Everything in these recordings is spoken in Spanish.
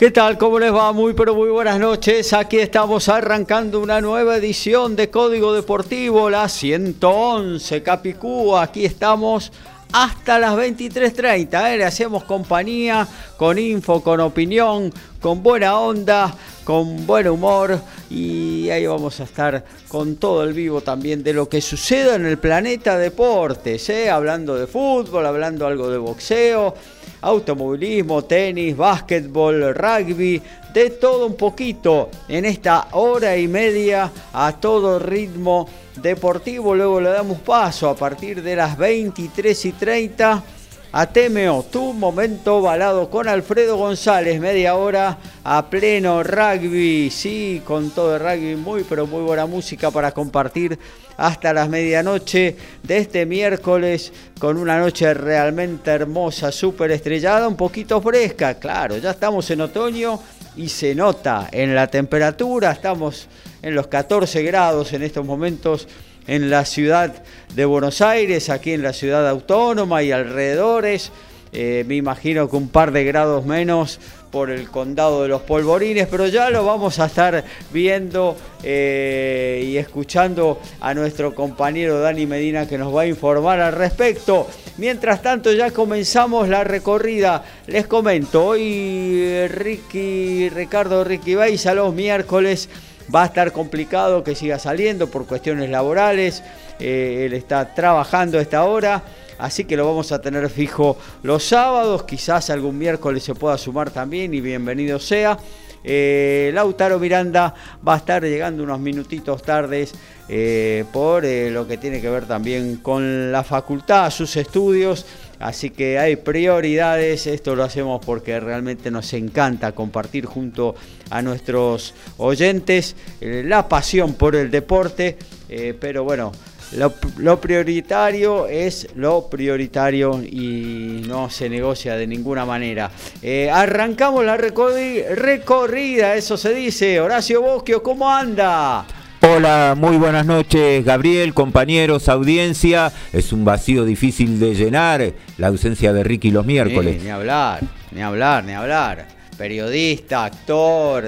¿Qué tal? ¿Cómo les va? Muy pero muy buenas noches. Aquí estamos arrancando una nueva edición de Código Deportivo, la 111 Capicú. Aquí estamos hasta las 23.30. ¿eh? Le hacemos compañía con info, con opinión, con buena onda, con buen humor y ahí vamos a estar con todo el vivo también de lo que suceda en el planeta deportes, ¿eh? hablando de fútbol, hablando algo de boxeo automovilismo, tenis, básquetbol, rugby, de todo un poquito en esta hora y media a todo ritmo deportivo. Luego le damos paso a partir de las 23 y 30 a TMO, tu momento balado con Alfredo González, media hora a pleno rugby, sí, con todo el rugby, muy pero muy buena música para compartir hasta las medianoche de este miércoles con una noche realmente hermosa, súper estrellada, un poquito fresca, claro, ya estamos en otoño y se nota en la temperatura, estamos en los 14 grados en estos momentos en la ciudad de Buenos Aires, aquí en la ciudad autónoma y alrededores. Eh, me imagino que un par de grados menos por el condado de los polvorines, pero ya lo vamos a estar viendo eh, y escuchando a nuestro compañero Dani Medina que nos va a informar al respecto. Mientras tanto ya comenzamos la recorrida. Les comento, hoy Ricky, Ricardo Ricky a los miércoles Va a estar complicado que siga saliendo por cuestiones laborales. Eh, él está trabajando a esta hora. Así que lo vamos a tener fijo los sábados. Quizás algún miércoles se pueda sumar también y bienvenido sea. Eh, Lautaro Miranda va a estar llegando unos minutitos tardes eh, por lo que tiene que ver también con la facultad, sus estudios. Así que hay prioridades, esto lo hacemos porque realmente nos encanta compartir junto a nuestros oyentes eh, la pasión por el deporte, eh, pero bueno, lo, prioritario es lo prioritario y no se negocia de ninguna manera. Eh, arrancamos la recorrida, eso se dice. Horacio Bosquio, ¿cómo anda? Hola, muy buenas noches Gabriel, compañeros, audiencia. Es un vacío difícil de llenar la ausencia de Ricky los miércoles. ni hablar, ni hablar, ni hablar. Periodista, actor,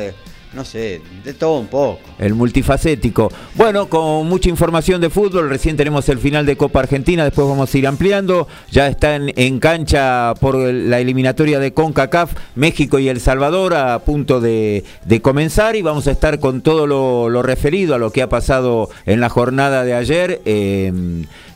no sé, de todo un poco. El multifacético. Bueno, con mucha información de fútbol, recién tenemos el final de Copa Argentina, después vamos a ir ampliando. Ya están en cancha por la eliminatoria de CONCACAF, México y El Salvador a punto de, comenzar y vamos a estar con todo lo, referido a lo que ha pasado en la jornada de ayer, eh,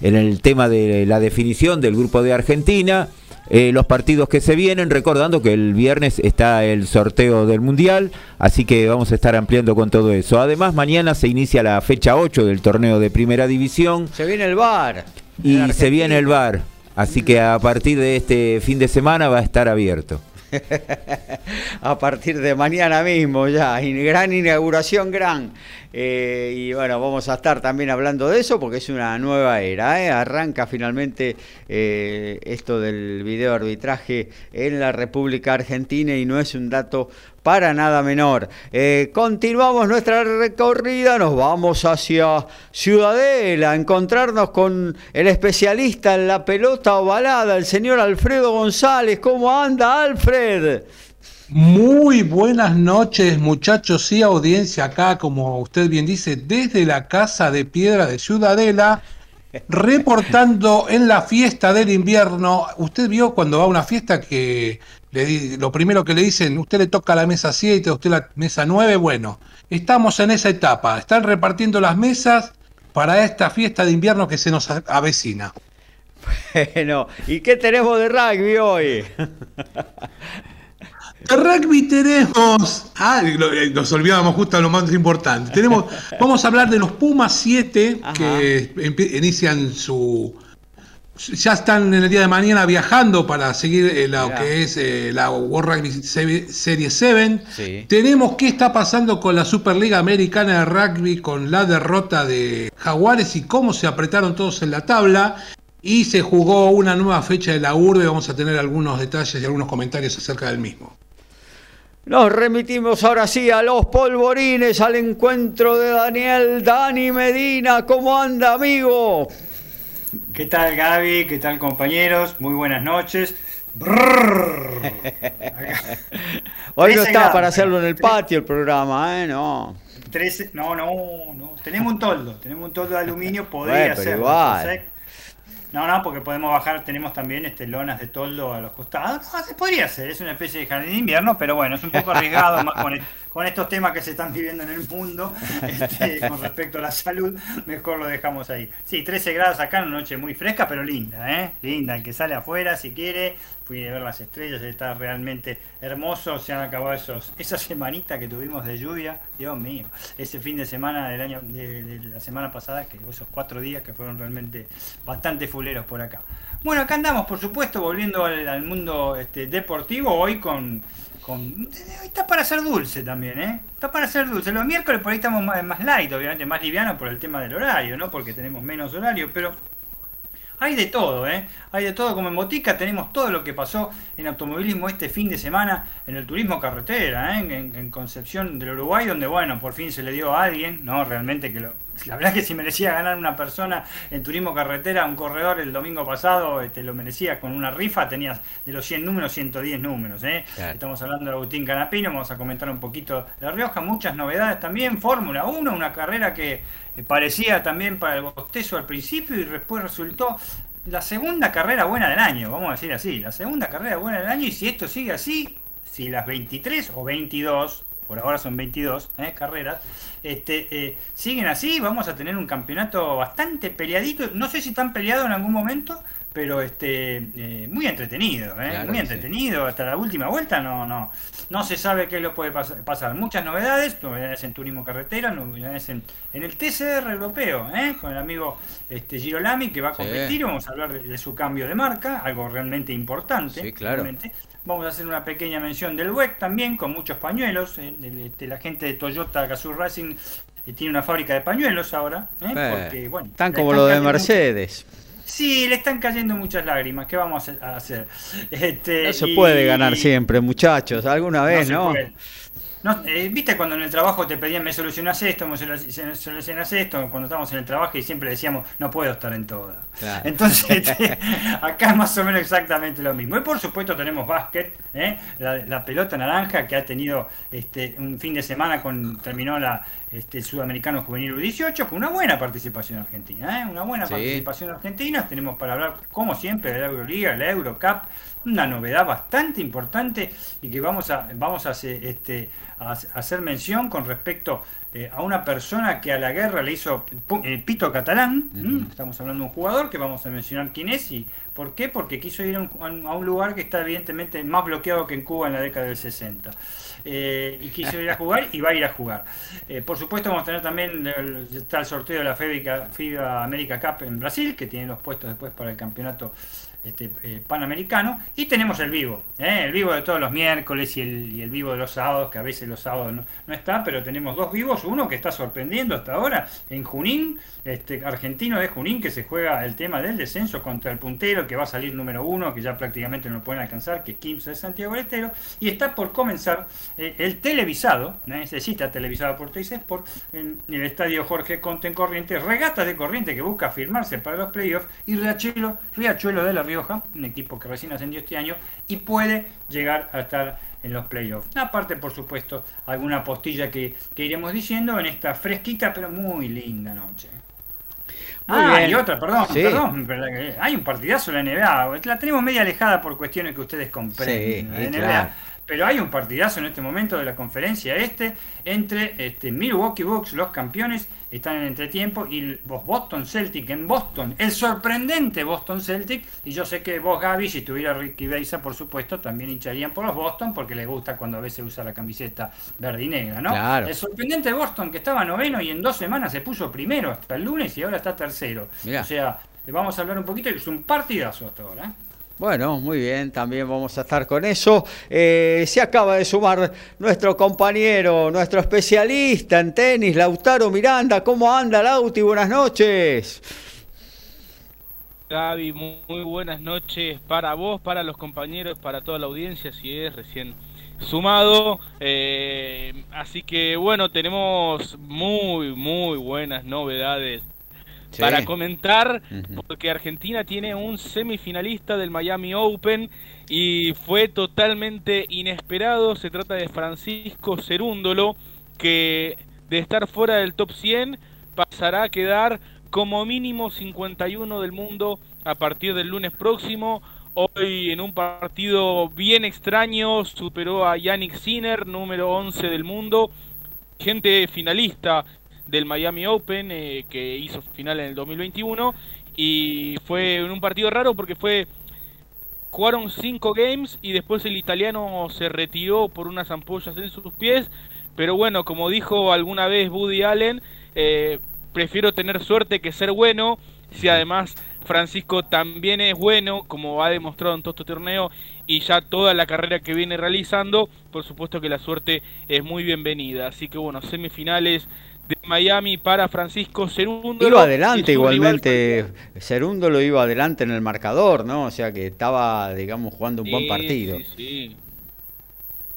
en el tema de la definición del grupo de Argentina. Eh, los partidos que se vienen, recordando que el viernes está el sorteo del Mundial, así que vamos a estar ampliando con todo eso. Además, mañana se inicia la fecha 8 del torneo de Primera División. Se viene el bar. Y se viene el bar, así que a partir de este fin de semana va a estar abierto. a partir de mañana mismo ya, gran inauguración, gran. Eh, y bueno, vamos a estar también hablando de eso porque es una nueva era. ¿eh? Arranca finalmente eh, esto del video arbitraje en la República Argentina y no es un dato para nada menor. continuamos nuestra recorrida, nos vamos hacia Ciudadela, a encontrarnos con el especialista en la pelota ovalada, el señor Alfredo González. ¿Cómo anda, Alfred? Muy buenas noches muchachos y audiencia acá, como usted bien dice, desde la Casa de Piedra de Ciudadela, reportando en la fiesta del invierno. Usted vio cuando va a una fiesta que le, lo primero que le dicen, usted le toca la mesa 7, usted la mesa 9, bueno, estamos en esa etapa, están repartiendo las mesas para esta fiesta de invierno que se nos avecina. Bueno, ¿y qué tenemos de rugby hoy? De rugby tenemos. Ah, nos olvidábamos justo de lo más importante. Tenemos, vamos a hablar de los Pumas 7 que inician su. Ya están en el día de mañana viajando para seguir eh, lo que es eh, la World Rugby Serie 7. Tenemos qué está pasando con la Superliga Americana de Rugby con la derrota de Jaguares y cómo se apretaron todos en la tabla. Y se jugó una nueva fecha de la urbe. Vamos a tener algunos detalles y algunos comentarios acerca del mismo. Nos remitimos ahora sí a los polvorines, al encuentro de Daniel Dani Medina. ¿Cómo anda, amigo? ¿Qué tal, Gaby? ¿Qué tal, compañeros? Muy buenas noches. Hoy no está para hacerlo en el patio el programa, ¿eh? No. no, no, no. Tenemos un toldo, tenemos un toldo de aluminio, podría ser. Igual. No, no, porque podemos bajar, tenemos también este, lonas de toldo a los costados. se podría ser, es una especie de jardín de invierno, pero bueno, es un poco arriesgado más con, con estos temas que se están viviendo en el mundo este, con respecto a la salud, mejor lo dejamos ahí. Sí, 13 grados acá, una noche muy fresca, pero linda, ¿eh? Linda, el que sale afuera si quiere, puede ver las estrellas, está realmente hermoso, se han acabado esos, esa semanita que tuvimos de lluvia, Dios mío, ese fin de semana del año, de, la semana pasada, que esos cuatro días que fueron realmente bastante fuleros por acá. Bueno, acá andamos, por supuesto, volviendo al, mundo este, deportivo, hoy con Está para ser dulce también, ¿eh? Está para ser dulce. Los miércoles por ahí estamos más, más light, obviamente, más liviano por el tema del horario, ¿no? Porque tenemos menos horario, pero hay de todo, ¿eh? Hay de todo. Como en Botica tenemos todo lo que pasó en automovilismo este fin de semana en el turismo carretera, ¿eh? en, Concepción del Uruguay, donde, bueno, por fin se le dio a alguien, ¿no? Realmente que lo, la verdad es que si merecía ganar una persona en turismo carretera, un corredor el domingo pasado este, lo merecía con una rifa, tenía de los 100 números 110 números. ¿eh? Estamos hablando de Agustín Canapino, vamos a comentar un poquito de La Rioja, muchas novedades también, Fórmula 1, una carrera que parecía también para el bostezo al principio y después resultó la segunda carrera buena del año, vamos a decir así, la segunda carrera buena del año y si esto sigue así, si las 23 o 22 por ahora son 22 ¿eh? carreras, este, eh, siguen así, vamos a tener un campeonato bastante peleadito, no sé si tan peleado en algún momento, pero este eh, muy entretenido, muy entretenido, hasta la última vuelta no, no, no se sabe qué lo puede pasar. Muchas novedades, novedades en turismo carretera, novedades en, el TCR europeo, con el amigo este, Girolami que va a competir, vamos a hablar de, su cambio de marca, algo realmente importante. Sí, claro. Vamos a hacer una pequeña mención del WEC también, con muchos pañuelos. Eh, este, la gente de Toyota Gazoo Racing eh, tiene una fábrica de pañuelos ahora. Eh, porque, bueno, Tan como lo de Mercedes. Sí, le están cayendo muchas lágrimas. ¿Qué vamos a hacer? Este, no se puede ganar siempre, muchachos. Alguna vez, ¿no? Eh, ¿Viste cuando en el trabajo te pedían me solucionas esto, me solucionas esto? Cuando estábamos en el trabajo y siempre decíamos no puedo estar en todas. Entonces, este, acá es más o menos exactamente lo mismo. Y por supuesto tenemos básquet, ¿eh? la, pelota naranja que ha tenido este, un fin de semana con terminó la este, Sudamericano Juvenil 18 con una buena participación argentina. ¿eh? Una buena participación argentina. Tenemos para hablar, como siempre, de la Euroliga, la Eurocup una novedad bastante importante y que vamos a, vamos a, este, a hacer mención con respecto eh, a una persona que a la guerra le hizo eh, pito catalán. Estamos hablando de un jugador que vamos a mencionar quién es y por qué, porque quiso ir a un, lugar que está evidentemente más bloqueado que en Cuba en la década del 60. Eh, y quiso ir a jugar y va a ir a jugar. por supuesto vamos a tener también está el sorteo de la FIBA, FIBA América Cup en Brasil, que tiene los puestos después para el campeonato este, eh, panamericano. Y tenemos el vivo, ¿eh? el vivo de todos los miércoles y el, vivo de los sábados, que a veces los sábados no, no, está, pero tenemos dos vivos, uno que está sorprendiendo hasta ahora en Junín, este, argentino de Junín, que se juega el tema del descenso contra el puntero, que va a salir número uno, que ya prácticamente no lo pueden alcanzar, que es Kimsa de Santiago del Estero, y está por comenzar eh, el televisado, necesita televisado por Teis por en, el estadio Jorge Conte en Corrientes, regata de Corriente que busca firmarse para los playoffs, y Riachuelo, Riachuelo de la Rioja, un equipo que recién ascendió este año, y puede llegar a estar en los playoffs. Aparte, por supuesto, alguna postilla que, que iremos diciendo en esta fresquita pero muy linda noche. Ah, y otra, perdón, perdón, hay un partidazo en la NBA, la tenemos media alejada por cuestiones que ustedes comprenden. la NBA, pero hay un partidazo en este momento de la conferencia este entre este, Milwaukee Bucks, los campeones, están en entretiempo, y los Boston Celtic en Boston, el sorprendente Boston Celtic, y yo sé que vos Gaby, si estuviera Ricky Beisa, por supuesto, también hincharían por los Boston, porque les gusta cuando a veces usa la camiseta verde y negra, ¿no? El sorprendente Boston que estaba noveno y en dos semanas se puso primero hasta el lunes y ahora está tercero. O sea, vamos a hablar un poquito, es un partidazo hasta ahora. ¿eh? Bueno, muy bien, también vamos a estar con eso. Eh, se acaba de sumar nuestro compañero, nuestro especialista en tenis, Lautaro Miranda. ¿Cómo anda, Lauti? Buenas noches. Gaby, muy, buenas noches para vos, para los compañeros, para toda la audiencia, si es recién sumado. Eh, así que bueno, tenemos muy, muy buenas novedades para comentar, porque Argentina tiene un semifinalista del Miami Open y fue totalmente inesperado. Se trata de Francisco Cerúndolo, que de estar fuera del top 100 pasará a quedar como mínimo 51 del mundo a partir del lunes próximo. Hoy en un partido bien extraño superó a Yannick Sinner, número 11 del mundo, gente finalista del Miami Open, eh, que hizo final en el 2021. Y fue en un partido raro porque fue. Jugaron cinco games y después el italiano se retiró por unas ampollas en sus pies. Pero bueno, como dijo alguna vez Woody Allen, eh, prefiero tener suerte que ser bueno. Si además Francisco también es bueno, como ha demostrado en todo este torneo y ya toda la carrera que viene realizando, por supuesto que la suerte es muy bienvenida. Así que bueno, semifinales de Miami para Francisco Cerúndolo. Iba adelante igualmente, Cerúndolo lo iba adelante en el marcador, ¿no? O sea que estaba, digamos, jugando un buen partido. Sí,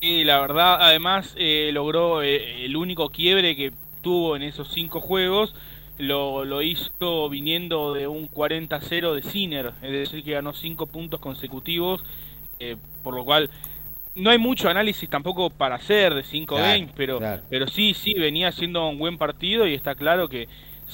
sí. la verdad, además eh, logró eh, el único quiebre que tuvo en esos cinco juegos, lo, lo hizo viniendo de un 40-0 de Sinner, es decir, que ganó cinco puntos consecutivos, eh, por lo cual no hay mucho análisis tampoco para hacer de 5 games, pero, pero sí, sí, venía siendo un buen partido y está claro que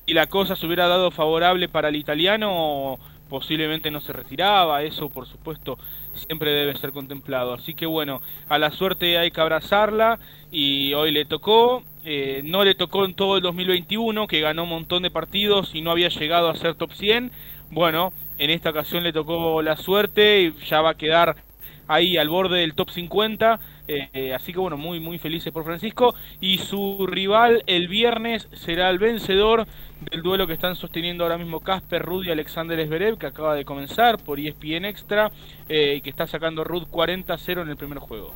si la cosa se hubiera dado favorable para el italiano, posiblemente no se retiraba, eso por supuesto siempre debe ser contemplado. Así que bueno, a la suerte hay que abrazarla y hoy le tocó, eh, no le tocó en todo el 2021, que ganó un montón de partidos y no había llegado a ser top 100. Bueno, en esta ocasión le tocó la suerte y ya va a quedar ahí al borde del top 50. Eh, así que bueno, muy muy felices por Francisco. Y su rival el viernes será el vencedor del duelo que están sosteniendo ahora mismo Casper Rudd y Alexander Zverev, que acaba de comenzar por ESPN Extra, eh, y que está sacando Rudd 40-0 en el primer juego.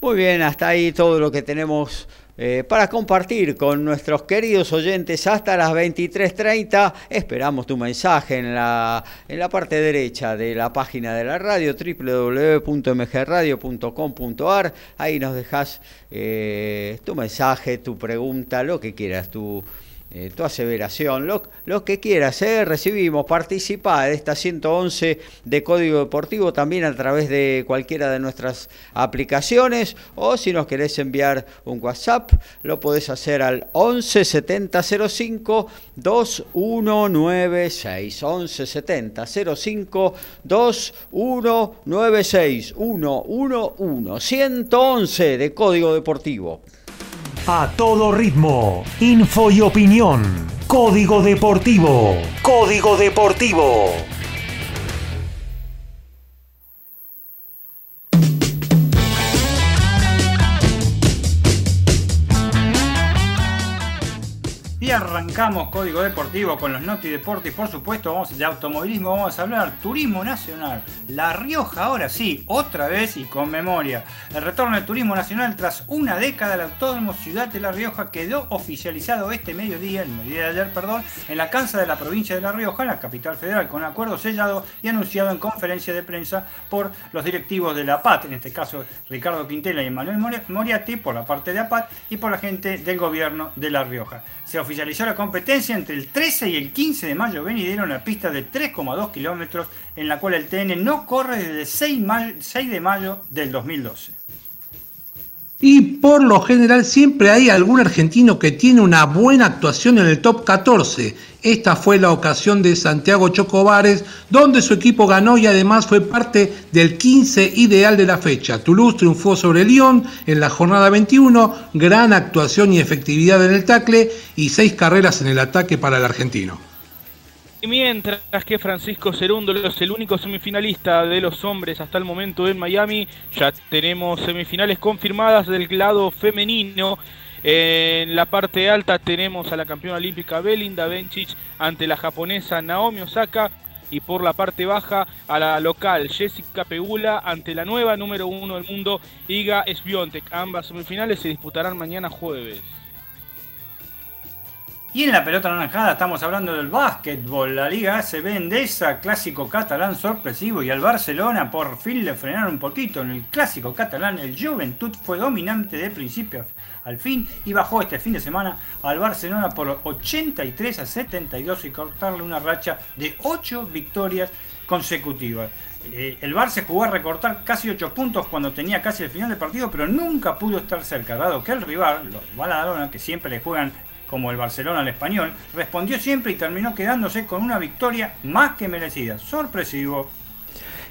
Muy bien, hasta ahí todo lo que tenemos eh, para compartir con nuestros queridos oyentes hasta las 23.30. Esperamos tu mensaje en la, en la parte derecha de la página de la radio, www.mgradio.com.ar. Ahí nos dejas eh, tu mensaje, tu pregunta, lo que quieras, tu eh, tu aseveración, lo, lo que quieras, eh, recibimos, participa de esta 111 de Código Deportivo también a través de cualquiera de nuestras aplicaciones o si nos querés enviar un WhatsApp, lo podés hacer al 11 70 05 2196 11 70 05 2196 111 111 de Código Deportivo. A todo ritmo, info y opinión. Código Deportivo. Código Deportivo. Arrancamos Código Deportivo con los Noti Deportes. Por supuesto, vamos de automovilismo, vamos a hablar turismo nacional. La Rioja, ahora sí, otra vez y con memoria. El retorno del turismo nacional tras una década, el Autódromo Ciudad de La Rioja quedó oficializado este mediodía, el mediodía de ayer, perdón, en la cancha de la provincia de La Rioja, en la capital federal, con acuerdo sellado y anunciado en conferencia de prensa por los directivos de la PAT, en este caso Ricardo Quintela y Manuel Moriati, por la parte de APAT y por la gente del gobierno de La Rioja. Se realizó la competencia entre el 13 y el 15 de mayo venidero en la pista de 3,2 kilómetros, en la cual el TN no corre desde el 6, 6 de mayo del 2012. Y por lo general siempre hay algún argentino que tiene una buena actuación en el top 14. Esta fue la ocasión de Santiago Chocobares, donde su equipo ganó y además fue parte del 15 ideal de la fecha. Toulouse triunfó sobre Lyon en la jornada 21, gran actuación y efectividad en el tackle y seis carreras en el ataque para el argentino. Y mientras que Francisco Cerúndolo es el único semifinalista de los hombres hasta el momento en Miami, ya tenemos semifinales confirmadas del lado femenino. En la parte alta tenemos a la campeona olímpica Belinda Bencic ante la japonesa Naomi Osaka y por la parte baja a la local Jessica Pegula ante la nueva número uno del mundo Iga Swiatek. Ambas semifinales se disputarán mañana jueves. Y en la pelota naranjada estamos hablando del básquetbol. La Liga ACB Endesa, clásico catalán sorpresivo. Y al Barcelona por fin le frenaron un poquito. En el clásico catalán, el Juventud fue dominante de principio al fin y bajó este fin de semana al Barcelona por 83 a 72 y cortarle una racha de 8 victorias consecutivas. Eh, el Barça jugó a recortar casi 8 puntos cuando tenía casi el final del partido, pero nunca pudo estar cerca, dado que el rival, los Baladona, que siempre le juegan como el Barcelona al español, respondió siempre y terminó quedándose con una victoria más que merecida. Sorpresivo.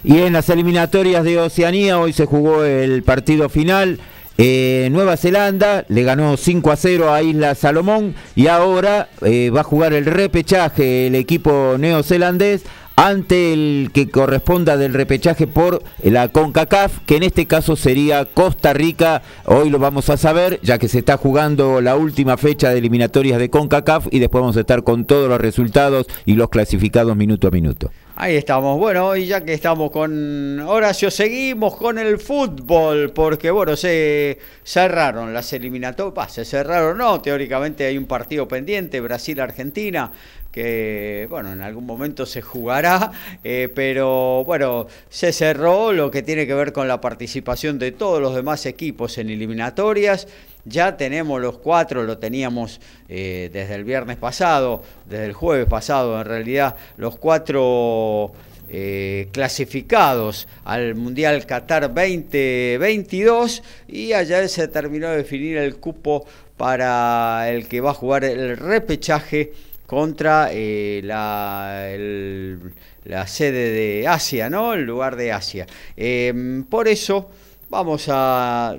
Y en las eliminatorias de Oceanía hoy se jugó el partido final. Eh, Nueva Zelanda le ganó 5 a 0 a Isla Salomón y ahora eh, va a jugar el repechaje el equipo neozelandés ante el que corresponda del repechaje por la CONCACAF, que en este caso sería Costa Rica. Hoy lo vamos a saber, ya que se está jugando la última fecha de eliminatorias de CONCACAF y después vamos a estar con todos los resultados y los clasificados minuto a minuto. Ahí estamos. Bueno, y ya que estamos con Horacio, seguimos con el fútbol, porque bueno, se cerraron las eliminatorias, se cerraron, no, teóricamente hay un partido pendiente, Brasil-Argentina, que bueno, en algún momento se jugará, eh, pero bueno, se cerró lo que tiene que ver con la participación de todos los demás equipos en eliminatorias. Ya tenemos los cuatro, lo teníamos eh, desde el viernes pasado, desde el jueves pasado en realidad, los cuatro eh, clasificados al Mundial Qatar 2022 y allá se terminó de definir el cupo para el que va a jugar el repechaje contra eh, la, la, sede de Asia, ¿no? El lugar de Asia. Em, por eso vamos a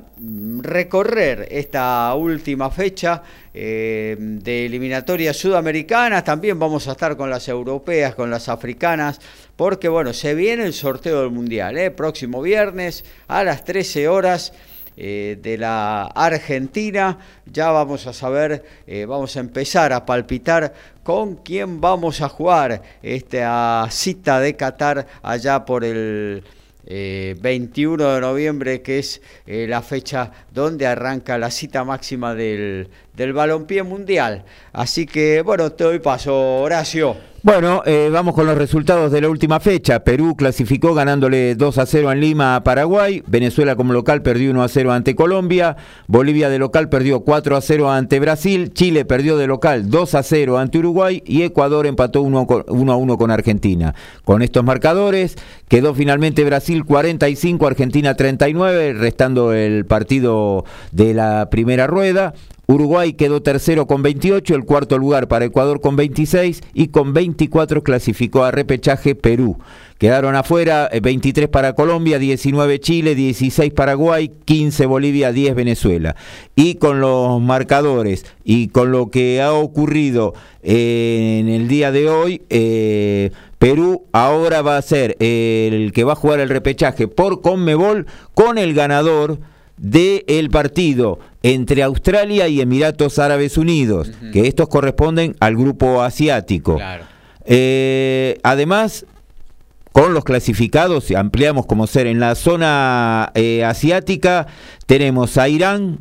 recorrer esta última fecha em, de eliminatorias sudamericanas. También vamos a estar con las europeas, con las africanas, porque bueno, se viene el sorteo del Mundial, ¿eh? próximo viernes a las 13 horas. Eh, de la Argentina. Ya vamos a saber, eh, vamos a empezar a palpitar con quién vamos a jugar esta cita de Qatar allá por el 21 eh, de noviembre, que es la fecha donde arranca la cita máxima del, del balompié mundial. Así que, bueno, te doy paso, Horacio. Bueno, eh, vamos con los resultados de la última fecha. Perú clasificó ganándole 2 a 0 en Lima a Paraguay. Venezuela como local perdió 1 a 0 ante Colombia. Bolivia de local perdió 4 a 0 ante Brasil. Chile perdió de local 2 a 0 ante Uruguay. Y Ecuador empató 1 a 1 con Argentina. Con estos marcadores quedó finalmente Brasil 45, Argentina 39, restando el partido de la primera rueda. Uruguay quedó tercero con 28, el cuarto lugar para Ecuador con 26 y con 24 clasificó a repechaje Perú. Quedaron afuera 23 eh, para Colombia, 19 Chile, 16 Paraguay, 15 Bolivia, 10 Venezuela. Y con los marcadores y con lo que ha ocurrido eh, en el día de hoy, eh, Perú ahora va a ser el que va a jugar el repechaje por Conmebol con el ganador del partido entre Australia y Emiratos Árabes Unidos, que estos corresponden al grupo asiático. Eh, además, con los clasificados, ampliamos como ser en la zona eh, asiática, tenemos a Irán,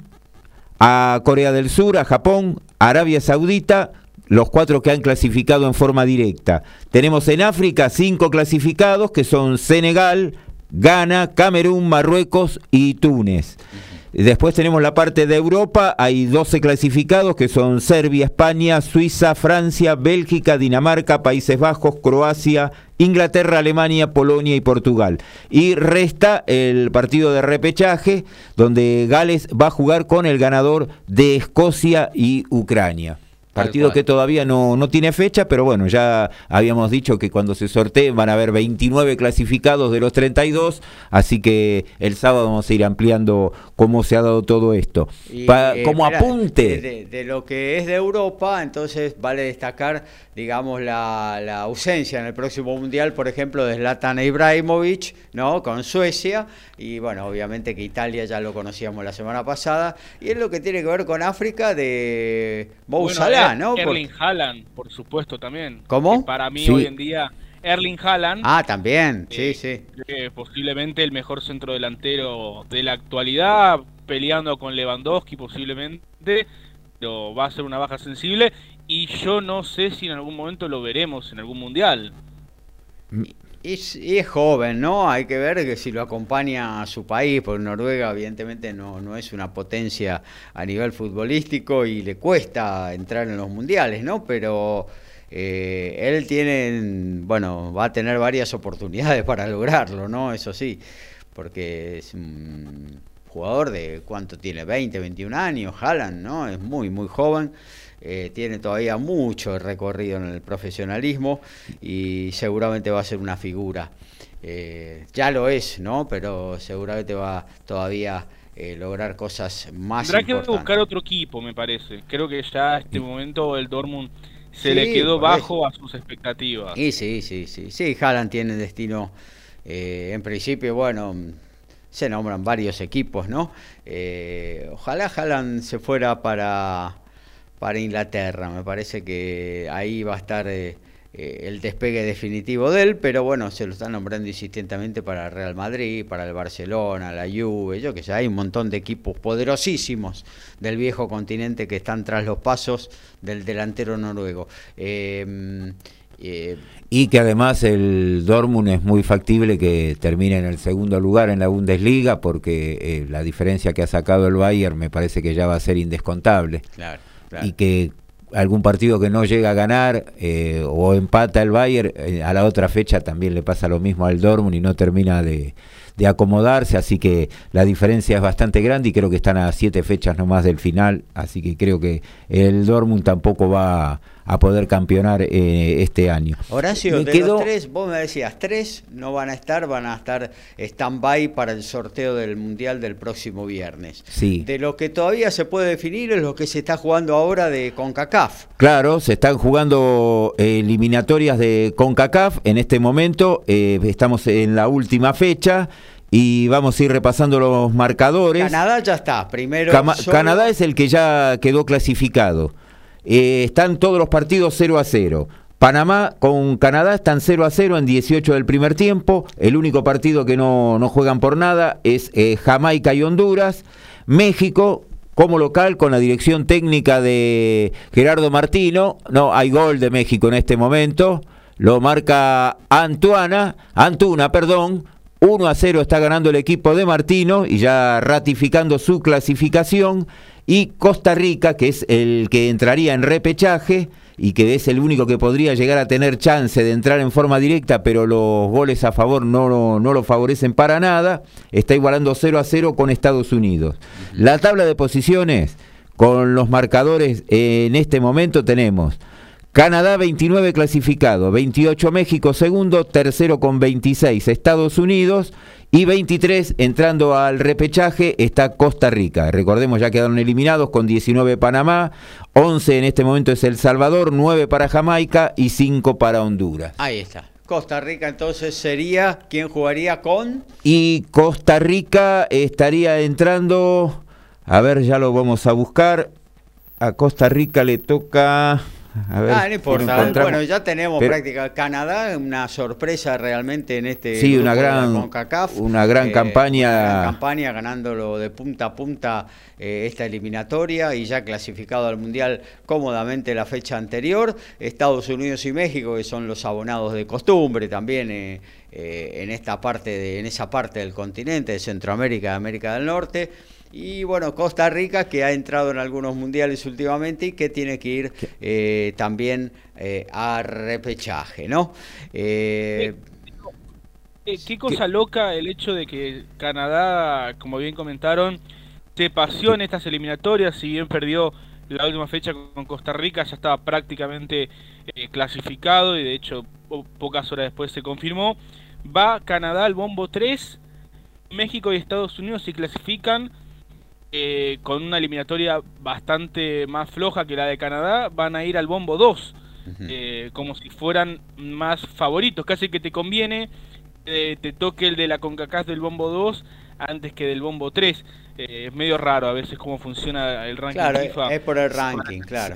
a Corea del Sur, a Japón, a Arabia Saudita, los cuatro que han clasificado en forma directa. Tenemos en África cinco clasificados que son Senegal, Ghana, Camerún, Marruecos y Túnez. Después tenemos la parte de Europa, hay 12 clasificados que son Serbia, España, Suiza, Francia, Bélgica, Dinamarca, Países Bajos, Croacia Inglaterra, Alemania, Polonia y Portugal. Y resta el partido de repechaje, donde Gales va a jugar con el ganador de Escocia y Ucrania. Partido que todavía no, no tiene fecha, pero bueno, ya habíamos dicho que cuando se sortee van a haber 29 clasificados de los 32, así que el sábado vamos a ir ampliando cómo se ha dado todo esto. Eh, como apunte. De, lo que es de Europa, entonces vale destacar, digamos, la, la, ausencia en el próximo Mundial, por ejemplo, de Zlatan Ibrahimovic, ¿no? Con Suecia, y bueno, obviamente que Italia ya lo conocíamos la semana pasada, y es lo que tiene que ver con África de Mo Erling Haaland, por supuesto, también. ¿Cómo? para mí hoy en día, Erling Haaland. Ah, también, sí, eh, sí. posiblemente el mejor centro delantero de la actualidad, peleando con Lewandowski posiblemente, pero va a ser una baja sensible y yo no sé si en algún momento lo veremos en algún mundial. Y, es joven, ¿no? Hay que ver que si lo acompaña a su país, porque Noruega evidentemente no, no es una potencia a nivel futbolístico y le cuesta entrar en los mundiales, ¿no? Pero eh, él tiene, bueno, va a tener varias oportunidades para lograrlo, ¿no? Eso sí, porque es un jugador de, ¿cuánto tiene? 20, 21 años, Haaland, ¿no? Es muy, muy joven. Eh, tiene todavía mucho recorrido en el profesionalismo y seguramente va a ser una figura. Eh, ya lo es, ¿no? Pero seguramente va todavía eh, lograr cosas más Tendrá que buscar otro equipo, me parece. Creo que ya a este momento el Dortmund se le quedó bajo a sus expectativas. Y sí, sí, sí. Sí, Haaland tiene destino, en principio, bueno, se nombran varios equipos, ¿no? ojalá Haaland se fuera para para Inglaterra. Me parece que ahí va a estar eh, eh, el despegue definitivo de él, pero bueno, se lo están nombrando insistentemente para el Real Madrid, para el Barcelona, la Juve, yo que sé, hay un montón de equipos poderosísimos del viejo continente que están tras los pasos del delantero noruego. Em, eh, y que además el Dortmund es muy factible que termine en el segundo lugar en la Bundesliga porque la diferencia que ha sacado el Bayern me parece que ya va a ser indescontable. Claro y que algún partido que no llega a ganar eh, o empata el Bayern, eh, a la otra fecha también le pasa lo mismo al Dortmund y no termina de, de, acomodarse, así que la diferencia es bastante grande y creo que están a siete fechas nomás del final, así que creo que el Dortmund tampoco va a poder campeonar eh, este año. Horacio, de los tres, vos me decías, tres no van a estar, van a estar stand-by para el sorteo del Mundial del próximo viernes. Sí. De lo que todavía se puede definir es lo que se está jugando ahora de CONCACAF. Claro, se están jugando eh, eliminatorias de CONCACAF en este momento, eh, estamos en la última fecha y vamos a ir repasando los marcadores. Canadá ya está, primero. Canadá es el que ya quedó clasificado. Eh, están todos los partidos 0 a 0. Panamá con Canadá están 0 a 0 en 18 del primer tiempo. El único partido que no, juegan por nada es eh, Jamaica y Honduras. México como local con la dirección técnica de Gerardo Martino. No hay gol de México en este momento. Lo marca Antuana, Antuna, perdón. 1 a 0 está ganando el equipo de Martino y ya ratificando su clasificación y Costa Rica, que es el que entraría en repechaje y que es el único que podría llegar a tener chance de entrar en forma directa, pero los goles a favor no, no lo favorecen para nada, está igualando 0 a 0 con Estados Unidos. La tabla de posiciones, con los marcadores en este momento tenemos Canadá 29 clasificado, 28 México segundo, tercero con 26 Estados Unidos y 23 entrando al repechaje está Costa Rica. Recordemos ya quedaron eliminados con 19 Panamá, 11 en este momento es El Salvador, 9 para Jamaica y 5 para Honduras. Ahí está. Costa Rica entonces sería quien jugaría con... Y Costa Rica estaría entrando, a ver, ya lo vamos a buscar. A Costa Rica le toca ah, no importa. Bueno, ya tenemos práctica. Canadá, una sorpresa realmente en este. Sí, una gran, una gran campaña. Una gran campaña ganándolo de punta a punta eh, esta eliminatoria y ya clasificado al Mundial cómodamente la fecha anterior. Estados Unidos y México, que son los abonados de costumbre también. Eh, eh, en esta parte de, en esa parte del continente de Centroamérica y América del Norte Y bueno, Costa Rica que ha entrado en algunos mundiales últimamente y que tiene que ir eh, también eh, a repechaje, ¿no? Eh, ¿Qué, cosa loca el hecho de que Canadá, como bien comentaron, se pasió en estas eliminatorias, si bien perdió la última fecha con Costa Rica, ya estaba prácticamente clasificado y de hecho pocas horas después se confirmó. Va Canadá al bombo 3, México y Estados Unidos se clasifican eh, con una eliminatoria bastante más floja que la de Canadá, van a ir al bombo 2, eh, como si fueran más favoritos. Casi que te conviene, eh, te toque el de la CONCACAF del bombo 2 antes que del bombo 3. es medio raro a veces cómo funciona el ranking. Claro, es por el ranking, claro.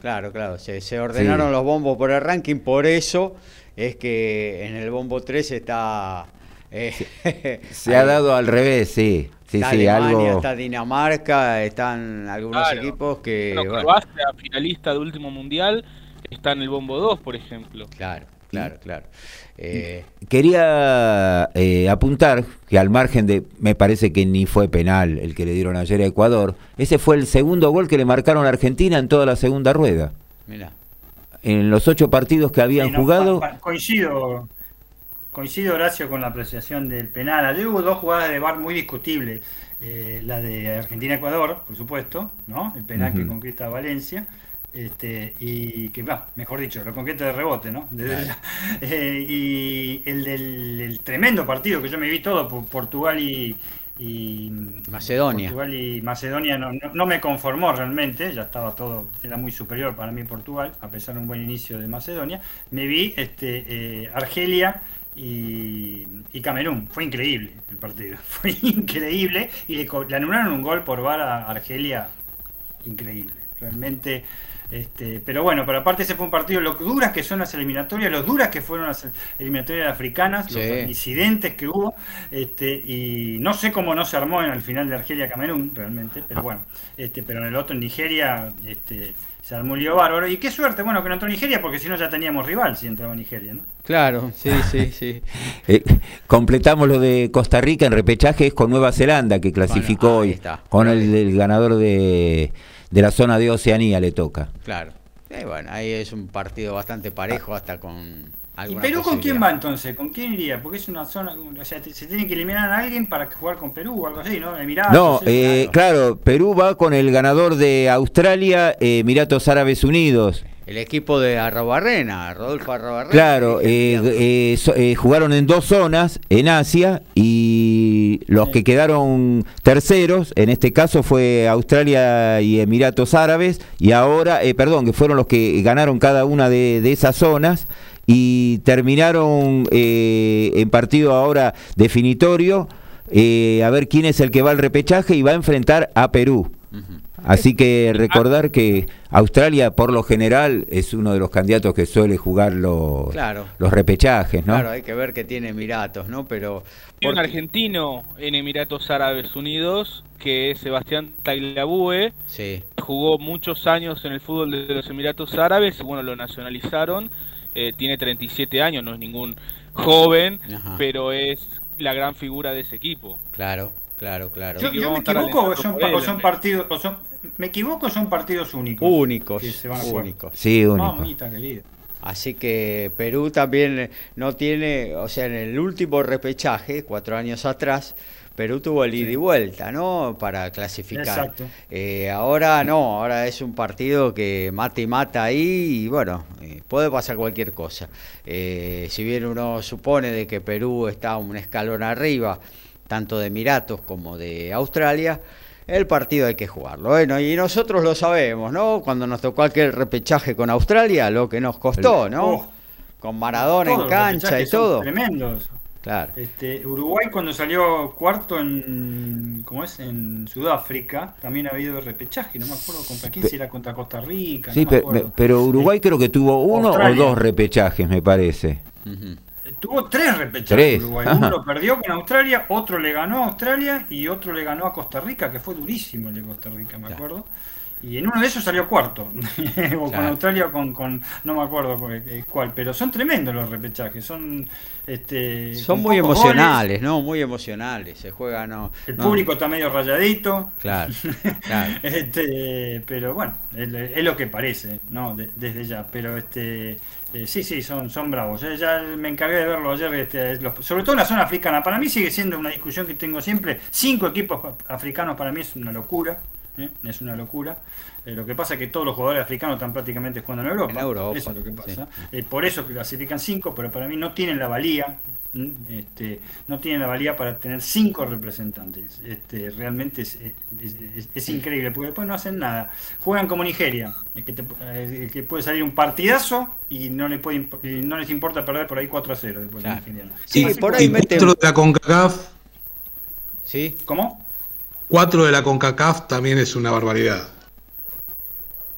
Claro, claro, se, ordenaron los bombos por el ranking, por eso es que en el bombo 3 está... se ha dado al revés, sí. Sí, está Alemania, está Dinamarca, están algunos equipos que... Bueno, Croacia, finalista de último mundial, está en el bombo 2, por ejemplo. Claro, claro, claro. Eh, Quería eh, apuntar que al margen de, me parece que ni fue penal el que le dieron ayer a Ecuador, ese fue el segundo gol que le marcaron a Argentina en toda la segunda rueda. Mira. En los ocho partidos que habían jugado... Coincido, coincido Horacio con la apreciación del penal. Ayer hubo dos jugadas de bar muy discutibles. Eh, la de Argentina-Ecuador, por supuesto, ¿no? El penal que conquista Valencia. Este, y que va, mejor dicho, lo conquista de rebote, ¿no? Eh, y el del tremendo partido que yo me vi todo por Portugal y, Macedonia. Portugal y Macedonia no, no, me conformó realmente, ya estaba todo, era muy superior para mí Portugal, a pesar de un buen inicio de Macedonia. Me vi este, eh, Argelia y, Camerún. Fue increíble el partido. Fue increíble. Y le, anularon un gol por VAR a Argelia. Increíble. Realmente. Este, pero bueno, pero aparte ese fue un partido, lo duras que son las eliminatorias, lo duras que fueron las eliminatorias africanas, los incidentes que hubo, este, y no sé cómo no se armó en el final de Argelia-Camerún, realmente, pero bueno, este, pero en el otro en Nigeria, este, se armó bárbaro. Y qué suerte, bueno, que no entró Nigeria, porque si no ya teníamos rival si entraba Nigeria, ¿no? Claro, sí, sí, sí. Eh, completamos lo de Costa Rica en repechaje, es con Nueva Zelanda, que clasificó hoy. Con el, ganador de, de, la zona de Oceanía le toca. Claro. Eh, bueno, ahí es un partido bastante parejo, hasta con ¿Y Perú con quién va entonces? ¿Con quién iría? Porque es una zona, o sea, se tiene que eliminar a alguien para jugar con Perú o algo así, ¿no? Emiratos, no, eh, claro. Perú va con el ganador de Australia, Emiratos Árabes Unidos. El equipo de Arrobarrena, Rodolfo Arrobarrena. Claro, eh, eh, jugaron en dos zonas en Asia y los que quedaron terceros, en este caso fue Australia y Emiratos Árabes, y ahora, perdón, que fueron los que ganaron cada una de, de esas zonas y terminaron eh, en partido ahora definitorio eh, a ver quién es el que va al repechaje y va a enfrentar a Perú. Así que recordar que Australia por lo general es uno de los candidatos que suele jugar los, los repechajes, ¿no? Claro, hay que ver que tiene Emiratos, ¿no? Pero un argentino en Emiratos Árabes Unidos que es Sebastián Tagliabue. Sí. Jugó muchos años en el fútbol de los Emiratos Árabes, bueno, lo nacionalizaron eh, tiene 37 años, no es ningún joven, pero es la gran figura de ese equipo. Claro, claro, claro. Yo, me equivoco o son, partidos, me equivoco son partidos únicos. Únicos, únicos. Sí, únicos. Así que Perú también no tiene, o sea, en el último repechaje, cuatro años atrás, Perú tuvo el ida y vuelta, ¿no? Para clasificar. Exacto. Eh, ahora no, ahora es un partido que mata y mata ahí y bueno, eh, puede pasar cualquier cosa. Eh, si bien uno supone de que Perú está un escalón arriba, tanto de Emiratos como de Australia, el partido hay que jugarlo. Bueno, y nosotros lo sabemos, ¿no? Cuando nos tocó aquel repechaje con Australia, lo que nos costó, ¿no? Oh. con Maradona en cancha y todo. Tremendos. Claro. Este, Uruguay cuando salió cuarto en ¿cómo es? en Sudáfrica, también ha habido repechaje, no me acuerdo contra quién si era contra Costa Rica. Sí, pero, Uruguay creo que tuvo uno o dos repechajes, me parece. Tuvo tres repechajes Uruguay. Uno lo perdió con Australia, otro le ganó a Australia y otro le ganó a Costa Rica, que fue durísimo el de Costa Rica, me acuerdo. Y en uno de esos salió cuarto, o con Australia o con, no me acuerdo cuál, pero son tremendos los repechajes, son este, son muy emocionales, ¿no? Muy emocionales, se juega, no. El público está medio rayadito, claro, este, pero bueno, es, lo que parece, ¿no? desde ya, pero este, eh, sí, sí, son, son bravos. Eh, ya me encargué de verlo ayer, este, sobre todo en la zona africana. Para mí sigue siendo una discusión que tengo siempre. Cinco equipos africanos para mí es una locura. ¿Eh? es una locura. Eh, lo que pasa es que todos los jugadores africanos están prácticamente jugando en Europa. eso es lo que pasa. Eh, por eso clasifican cinco, pero para mí no tienen la valía, este, no tienen la valía para tener cinco representantes. Este, realmente es, increíble, porque después no hacen nada. Juegan como Nigeria, el que, puede salir un partidazo y no, le puede, no les importa perder por ahí 4 a 0 después de Sí, por ahí mete... de la CONCACAF. ¿Sí? ¿Cómo? 4 de la CONCACAF también es una barbaridad.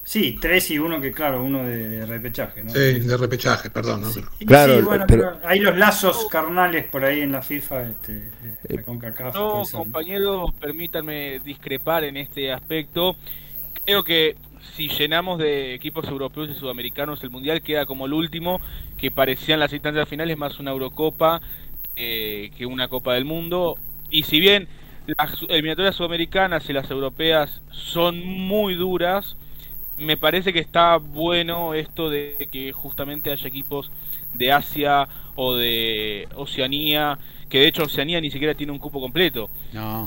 Sí, tres y uno que, claro, uno de, repechaje, ¿no? Sí, de repechaje, perdón. Claro, bueno, pero, hay los lazos carnales por ahí en la FIFA, este, la eh, CONCACAF. No, compañeros, permítanme discrepar en este aspecto. Creo que si llenamos de equipos europeos y sudamericanos, el Mundial queda como el último, que parecían las instancias finales más una Eurocopa eh, que una Copa del Mundo. Y si bien las eliminatorias sudamericanas y las europeas son muy duras. Me parece que está bueno esto de que justamente haya equipos de Asia o de Oceanía, que de hecho Oceanía ni siquiera tiene un cupo completo.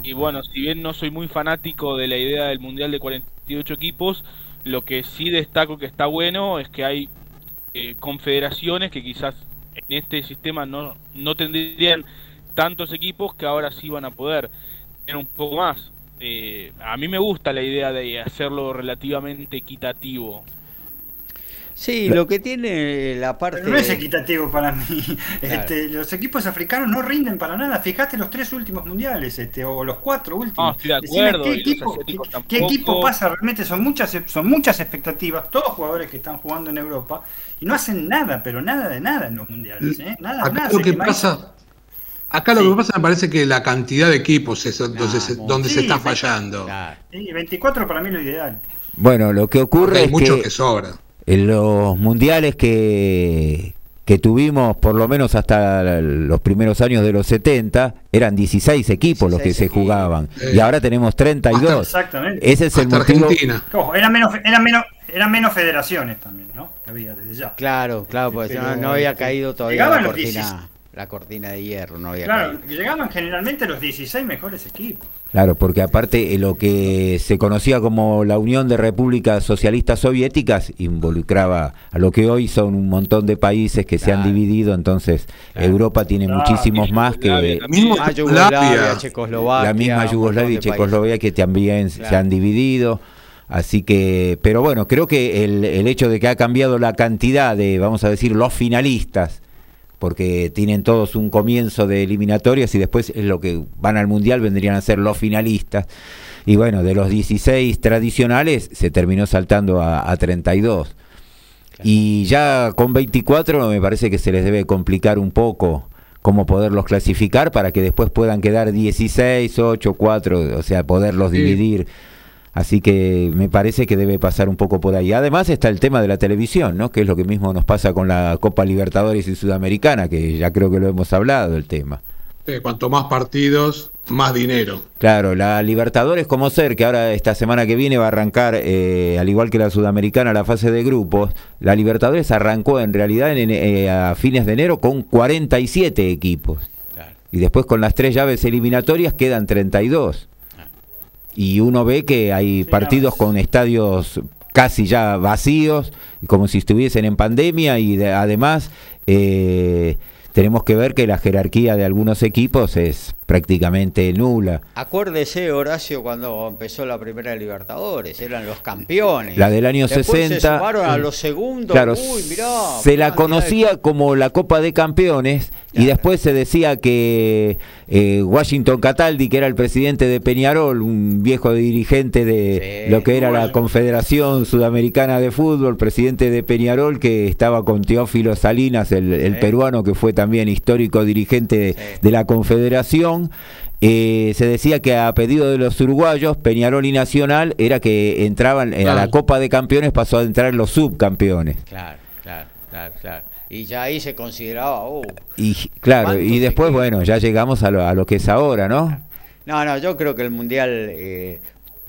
Y bueno, si bien no soy muy fanático de la idea del Mundial de 48 equipos, lo que sí destaco que está bueno es que hay eh, confederaciones que quizás en este sistema no, no tendrían tantos equipos que ahora sí van a poder un poco más. Eh, a mí me gusta la idea de hacerlo relativamente equitativo. Sí, lo que tiene la parte. no es equitativo para mí. Este, los equipos africanos no rinden para nada. Fíjate los tres últimos mundiales, este, o los cuatro últimos. de acuerdo. ¿qué, equipo, pasa? Realmente son muchas, son muchas expectativas. Todos jugadores que están jugando en Europa y no hacen nada, pero nada de nada en los mundiales. ¿eh? Nada, nada. Lo que pasa, Acá lo que pasa me parece que la cantidad de equipos es donde, se, está fallando. Sí, 24 para mí lo ideal. Bueno, lo que ocurre hay es mucho que, sobra. En los mundiales que, que tuvimos, por lo menos hasta los primeros años de los 70, eran 16 equipos los que se jugaban. y ahora tenemos 32. exactamente. Ese es el motivo. Argentina. eran menos, eran menos, eran menos federaciones también, ¿no? Que había desde ya. Claro, claro, pues no, había caído todavía la cortina la cortina de hierro. No había claro, llegaban generalmente los 16 mejores equipos. Claro, porque aparte eh, lo que se conocía como la Unión de Repúblicas Socialistas Soviéticas involucraba a lo que hoy son un montón de países que se han dividido, entonces Europa tiene muchísimos más que la misma Yugoslavia, la misma Yugoslavia y Checoslovaquia que también se han dividido. Así que, pero bueno, creo que el, el hecho de que ha cambiado la cantidad de, vamos a decir, los finalistas porque tienen todos un comienzo de eliminatorias y después es lo que van al Mundial vendrían a ser los finalistas. Y bueno, de los 16 tradicionales se terminó saltando a, a 32. Y ya con 24 me parece que se les debe complicar un poco cómo poderlos clasificar para que después puedan quedar 16, 8, 4, o sea, poderlos dividir Así que me parece que debe pasar un poco por ahí. Además está el tema de la televisión, ¿no? Que es lo que mismo nos pasa con la Copa Libertadores y Sudamericana, que ya creo que lo hemos hablado el tema. cuanto más partidos, más dinero. Claro, la Libertadores como ser, que ahora esta semana que viene va a arrancar, eh, al igual que la Sudamericana, la fase de grupos, la Libertadores arrancó en realidad en, eh, a fines de enero con 47 equipos. Y después con las tres llaves eliminatorias quedan 32 y uno ve que hay partidos con estadios casi ya vacíos, como si estuviesen en pandemia y además eh, tenemos que ver que la jerarquía de algunos equipos es prácticamente nula. Acuérdese, Horacio, cuando empezó la primera Libertadores, eran los campeones. La del año 60. Se a los segundos. se la conocía como la Copa de Campeones Y después se decía que eh, Washington Cataldi, que era el presidente de Peñarol, un viejo dirigente de lo que era la Confederación Sudamericana de Fútbol, presidente de Peñarol, que estaba con Teófilo Salinas, el, peruano que fue también histórico dirigente de la Confederación. Eh, se decía que a pedido de los uruguayos, Peñarol y Nacional, era que entraban a la Copa de Campeones, pasó a entrar los subcampeones. Claro, claro, claro, claro y ya ahí se consideraba. Oh, y claro, y después, bueno, ya llegamos a lo, a lo, que es ahora, ¿no? No, no, yo creo que el Mundial, eh,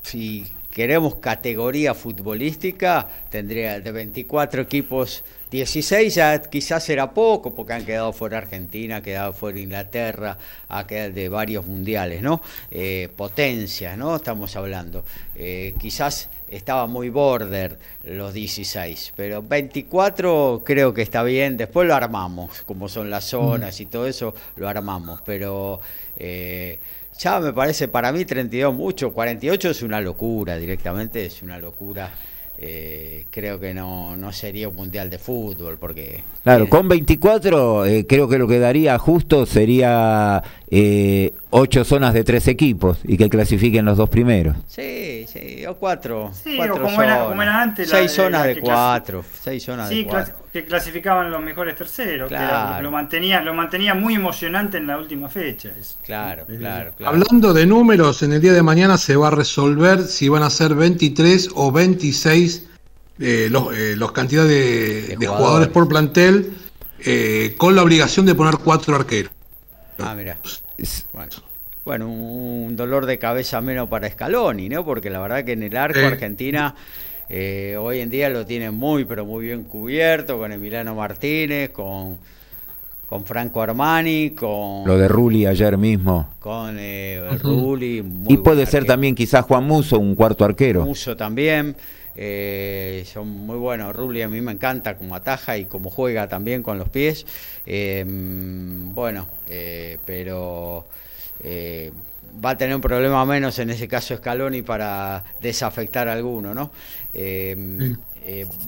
si queremos categoría futbolística, tendría de 24 equipos, 16 ya quizás era poco, porque han quedado fuera Argentina, ha quedado fuera Inglaterra, ha quedado de varios mundiales, ¿no? Eh, potencias, ¿no? Estamos hablando. Eh, quizás estaba muy border los 16, pero 24 creo que está bien, después lo armamos, como son las zonas y todo eso, lo armamos, pero eh, ya me parece para mí 32 mucho, 48 es una locura, directamente es una locura. Eh, creo que no, no sería un mundial de fútbol porque claro con 24 eh, creo que lo que daría justo sería eh, ocho zonas de tres equipos y que clasifiquen los dos primeros. Sí, sí, o cuatro. Sí, cuatro como, era, como, era, antes. Seis zonas de cuatro. Seis zonas de cuatro. que clasificaban los mejores terceros. Claro. lo, mantenía, lo mantenía muy emocionante en la última fecha. Claro, claro, Hablando de números, en el día de mañana se va a resolver si van a ser 23 o 26 eh, los, eh, los cantidades de, jugadores. por plantel eh, con la obligación de poner cuatro arqueros. Ah, mira. Bueno. un dolor de cabeza menos para Scaloni, ¿no? Porque la verdad que en el arco Argentina eh, hoy en día lo tiene muy, pero muy bien cubierto, con Emiliano Martínez, con, con Franco Armani, con... Lo de Rulli ayer mismo. Con eh, Rulli. y puede ser también quizás Juan Muso, un cuarto arquero. Muso también. Eh, son muy buenos. Rulli a mí me encanta como ataja y como juega también con los pies. Em, bueno, eh, pero eh, va a tener un problema menos en ese caso Scaloni para desafectar a alguno, ¿no? Em,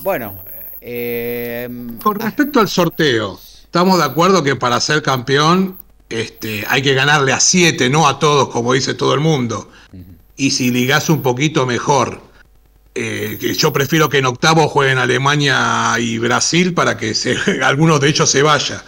bueno. Em, con respecto al sorteo, estamos de acuerdo que para ser campeón este, hay que ganarle a siete, no a todos, como dice todo el mundo. Y si ligas un poquito mejor eh, que yo prefiero que en octavo jueguen Alemania y Brasil para que se, algunos de ellos se vaya.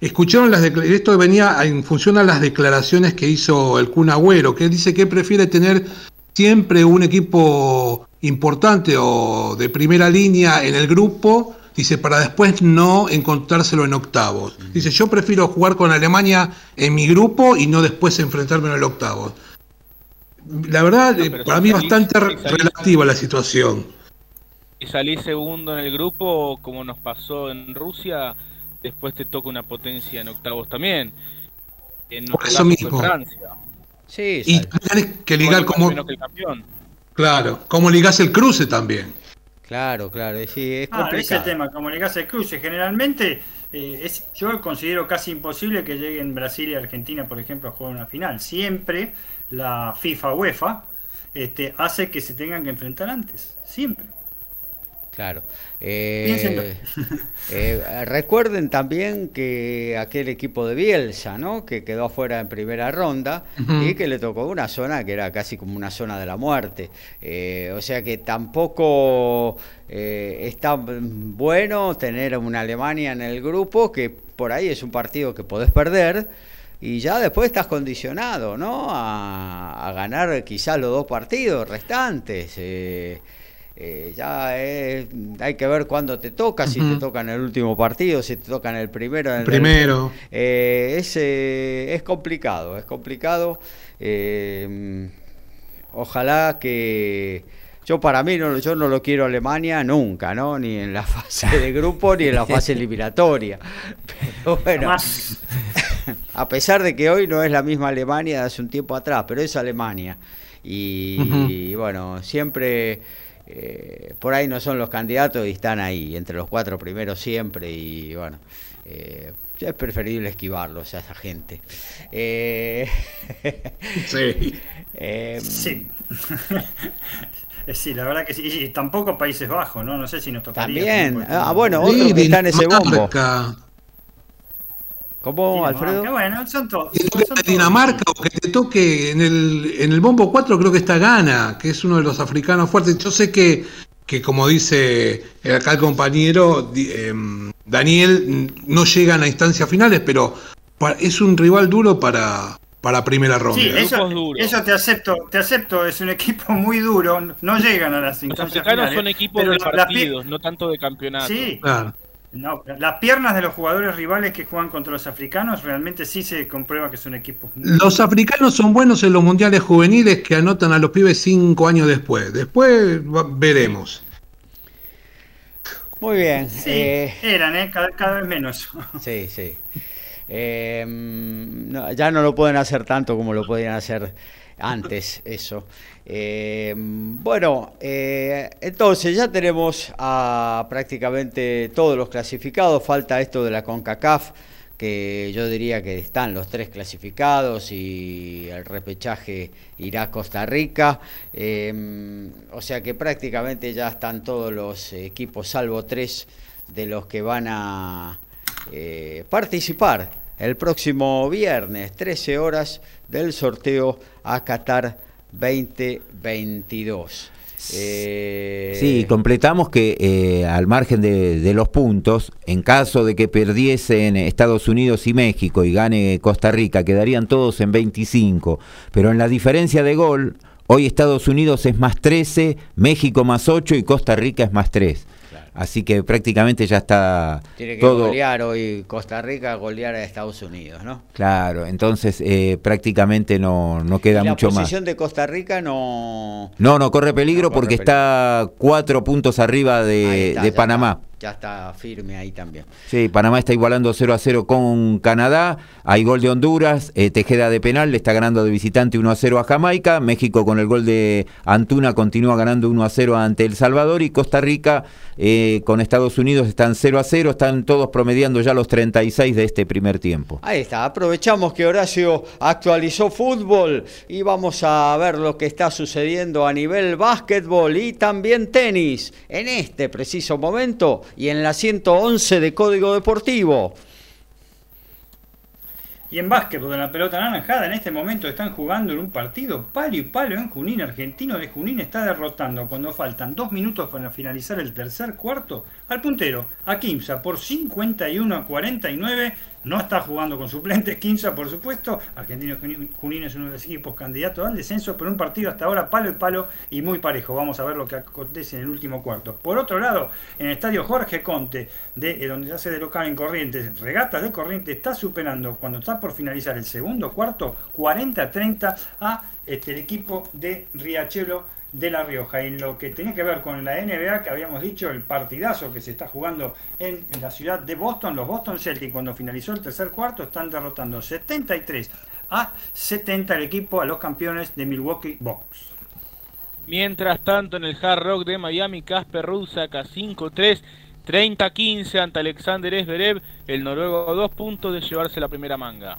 Escucharon las esto venía en función a las declaraciones que hizo el Kun Agüero, que dice que prefiere tener siempre un equipo importante o de primera línea en el grupo, dice, para después no encontrárselo en octavos. Dice, yo prefiero jugar con Alemania en mi grupo y no después enfrentarme en el octavo la verdad, eh, para mí es bastante relativa la situación. Y salís segundo en el grupo, como nos pasó en Rusia, después te toca una potencia en octavos también. En Por eso mismo. Francia. Sí, y tienes que ligar como. Claro, como ligás el cruce también. Claro, claro, sí, es ah, ese tema, como ligás el cruce. Generalmente, eh, es, yo considero casi imposible que lleguen Brasil y Argentina, por ejemplo, a jugar una final. Siempre la FIFA UEFA este, hace que se tengan que enfrentar antes, siempre. Claro. Eh, eh, recuerden también que aquel equipo de Bielsa, ¿no? Que quedó afuera en primera ronda y que le tocó una zona que era casi como una zona de la muerte. Eh, o sea que tampoco está bueno tener una Alemania en el grupo, que por ahí es un partido que podés perder y ya después estás condicionado, ¿no? A, ganar quizás los dos partidos restantes. Eh, eh, ya hay que ver cuándo te toca, si te toca en el último partido, si te toca en el primero. el primero. Eh, es, es complicado, es complicado. ojalá que yo para mí no, yo no lo quiero Alemania nunca, ¿no? Ni en la fase de grupo ni en la fase eliminatoria. Pero bueno, a pesar de que hoy no es la misma Alemania de hace un tiempo atrás, pero es Alemania. Y, bueno, siempre eh, por ahí no son los candidatos y están ahí, entre los cuatro primeros siempre. Y bueno, eh, es preferible esquivarlos a esa gente. Eh, sí. sí. Sí, la verdad que sí. Y tampoco Países Bajos, ¿no? No sé si nos tocaría. También. Ah, bueno, otro que está en ese bombo. ¿Cómo, Alfredo? Bueno, son todos. Dinamarca o que te toque en el, en el bombo 4, creo que está Ghana, que es uno de los africanos fuertes. Yo sé que, que como dice acá el compañero em, Daniel, no llegan a instancias finales, pero es un rival duro para, para primera ronda. Sí, eso, eso, te acepto, te acepto, es un equipo muy duro, no llegan a las instancias Los africanos son equipos de partidos, no tanto de campeonato. Sí, claro. No, las piernas de los jugadores rivales que juegan contra los africanos realmente sí se comprueba que son equipos. Los africanos son buenos en los mundiales juveniles que anotan a los pibes cinco años después. Después veremos. Muy bien. Sí, eh, eran, ¿eh? cada, vez menos. Sí, sí. Eh, ya no lo pueden hacer tanto como lo podían hacer antes, eso. Eh, bueno, eh, entonces ya tenemos a prácticamente todos los clasificados, falta esto de la CONCACAF, que yo diría que están los tres clasificados y el repechaje irá a Costa Rica, eh, o sea que prácticamente ya están todos los equipos, salvo tres de los que van a participar el próximo viernes, 13 horas del sorteo a Qatar 2022. Eh... Sí, completamos que eh, al margen de, los puntos, en caso de que perdiesen Estados Unidos y México y gane Costa Rica, quedarían todos en 25, pero en la diferencia de gol, hoy Estados Unidos es más 13, México más 8 y Costa Rica es más 3. Así que prácticamente ya está Tiene que todo... golear hoy Costa Rica, golear a Estados Unidos, ¿no? Claro, entonces eh, prácticamente no, no queda mucho más. La posición de Costa Rica no... No, no corre peligro porque está cuatro puntos arriba de, Panamá ya está firme ahí también. Sí, Panamá está igualando 0 a 0 con Canadá, hay gol de Honduras, eh, Tejeda de penal, le está ganando de visitante 1 a 0 a Jamaica, México con el gol de Antuna continúa ganando 1 a 0 ante El Salvador y Costa Rica eh, con Estados Unidos están 0 a 0, están todos promediando ya los 36 de este primer tiempo. Ahí está, aprovechamos que Horacio actualizó fútbol y vamos a ver lo que está sucediendo a nivel básquetbol y también tenis en este preciso momento y en la 111 de Código Deportivo. Y en básquetbol, en la pelota naranjada, en este momento están jugando en un partido palo y palo en Junín. Argentino de Junín está derrotando cuando faltan dos minutos para finalizar el tercer cuarto al puntero, a Kimsa, por 51 a 49 no está jugando con suplentes, Quinza por supuesto, Argentino Junín es uno de los equipos candidatos al descenso, pero un partido hasta ahora palo y palo y muy parejo, vamos a ver lo que acontece en el último cuarto. Por otro lado, en el estadio Jorge Conte, de, eh, donde se hace de local en Corrientes, Regatas de Corrientes está superando, cuando está por finalizar el segundo cuarto, 40-30 a este, el equipo de Riachuelo de La Rioja. En lo que tenía que ver con la NBA, que habíamos dicho, el partidazo que se está jugando en, la ciudad de Boston, los Boston Celtics, cuando finalizó el tercer cuarto, están derrotando 73 a 70 el equipo a los campeones de Milwaukee Bucks. Mientras tanto, en el Hard Rock de Miami, Casper Ruud saca 5-3, 30-15 ante Alexander Esberev, el noruego dos puntos de llevarse la primera manga.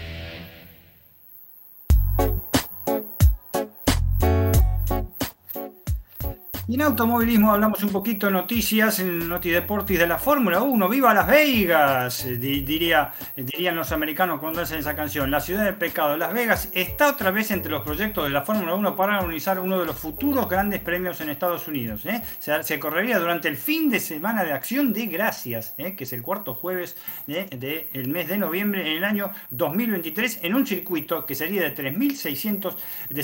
Y en automovilismo hablamos un poquito de noticias en Noti Deportis de la Fórmula 1. ¡Viva Las Vegas! Diría, dirían los americanos cuando hacen esa canción. La ciudad del pecado. Las Vegas está otra vez entre los proyectos de la Fórmula 1 para organizar uno de los futuros grandes premios en Estados Unidos. ¿eh? Se, correría durante el fin de semana de Acción de Gracias, ¿eh? que es el cuarto jueves del mes de noviembre en el año 2023, en un circuito que sería de 3.600,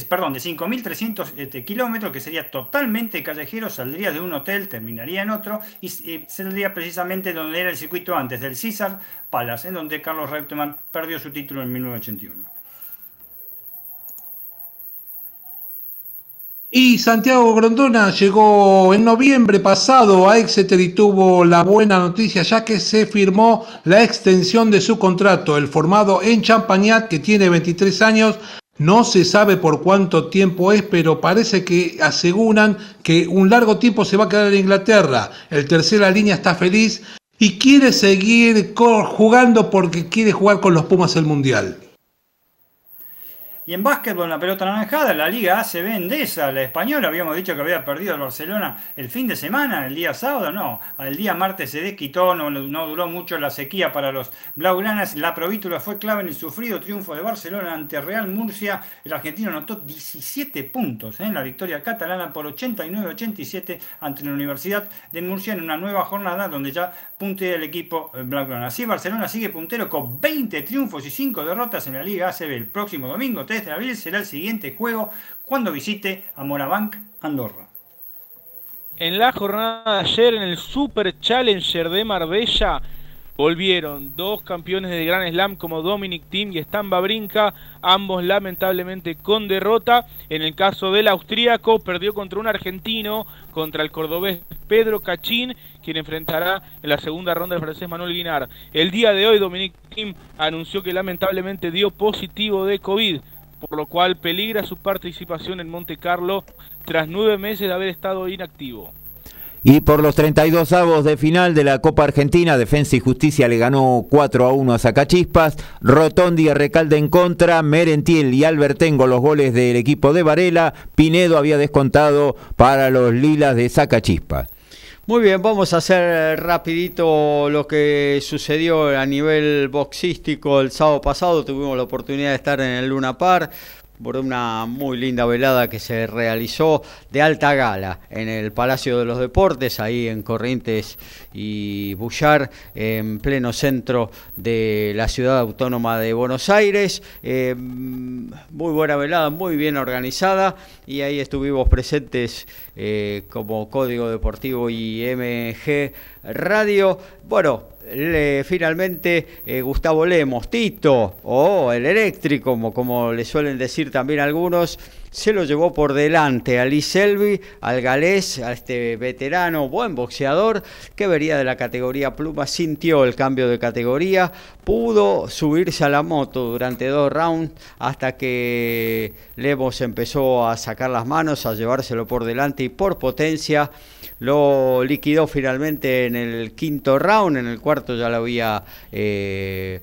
perdón, de 5.300 este, kilómetros, que sería totalmente saldría de un hotel, terminaría en otro y, saldría precisamente donde era el circuito antes, del César Palace, en donde Carlos Reutemann perdió su título en 1981. Y Santiago Grondona llegó en noviembre pasado a Exeter y tuvo la buena noticia ya que se firmó la extensión de su contrato, el formado en Champagnat que tiene 23 años no se sabe por cuánto tiempo es, pero parece que aseguran que un largo tiempo se va a quedar en Inglaterra. El tercera línea está feliz y quiere seguir jugando porque quiere jugar con los Pumas el Mundial. Y en básquetbol, la pelota naranjada, la Liga ACB Endesa, la española, habíamos dicho que había perdido el Barcelona el fin de semana, el día sábado, no, el día martes se desquitó, no, no duró mucho la sequía para los blaugranas, la provítula fue clave en el sufrido triunfo de Barcelona ante Real Murcia, el argentino anotó 17 puntos ¿eh? en la victoria catalana por 89-87 ante la Universidad de Murcia en una nueva jornada donde ya puntea el equipo eh, blaugrana. Así Barcelona sigue puntero con 20 triunfos y 5 derrotas en la Liga ACB el próximo domingo de abril será el siguiente juego cuando visite a Morabanc, Andorra. En la jornada de ayer en el Super Challenger de Marbella volvieron dos campeones de Gran Slam como Dominic Thiem y Stan Brinca, ambos lamentablemente con derrota. En el caso del austríaco perdió contra un argentino, contra el cordobés Pedro Cachín, quien enfrentará en la segunda ronda del francés Manuel Guinar. El día de hoy Dominic Thiem anunció que lamentablemente dio positivo de COVID por lo cual peligra su participación en Monte Carlo tras nueve meses de haber estado inactivo. Y por los 32 avos de final de la Copa Argentina, Defensa y Justicia le ganó 4 a 1 a Zacachispas, Rotondi y Recalde en contra, Merentiel y Albertengo los goles del equipo de Varela, Pinedo había descontado para los Lilas de Zacachispas. Muy bien, vamos a hacer rapidito lo que sucedió a nivel boxístico el sábado pasado. Tuvimos la oportunidad de estar en el Luna Par por una muy linda velada que se realizó de alta gala en el Palacio de los Deportes, ahí en Corrientes y Bullar, en pleno centro de la ciudad autónoma de Buenos Aires. Eh, muy buena velada, muy bien organizada y ahí estuvimos presentes eh, como Código Deportivo y MG Radio. Bueno, finalmente eh, Gustavo Lemos, Tito o el eléctrico, como, como le suelen decir también algunos, se lo llevó por delante a Lee Selby, al galés, a este veterano, buen boxeador, que vería de la categoría pluma, sintió el cambio de categoría, pudo subirse a la moto durante dos rounds hasta que Lemos empezó a sacar las manos, a llevárselo por delante y por potencia lo liquidó finalmente en el quinto round, en el cuarto ya lo había... Eh,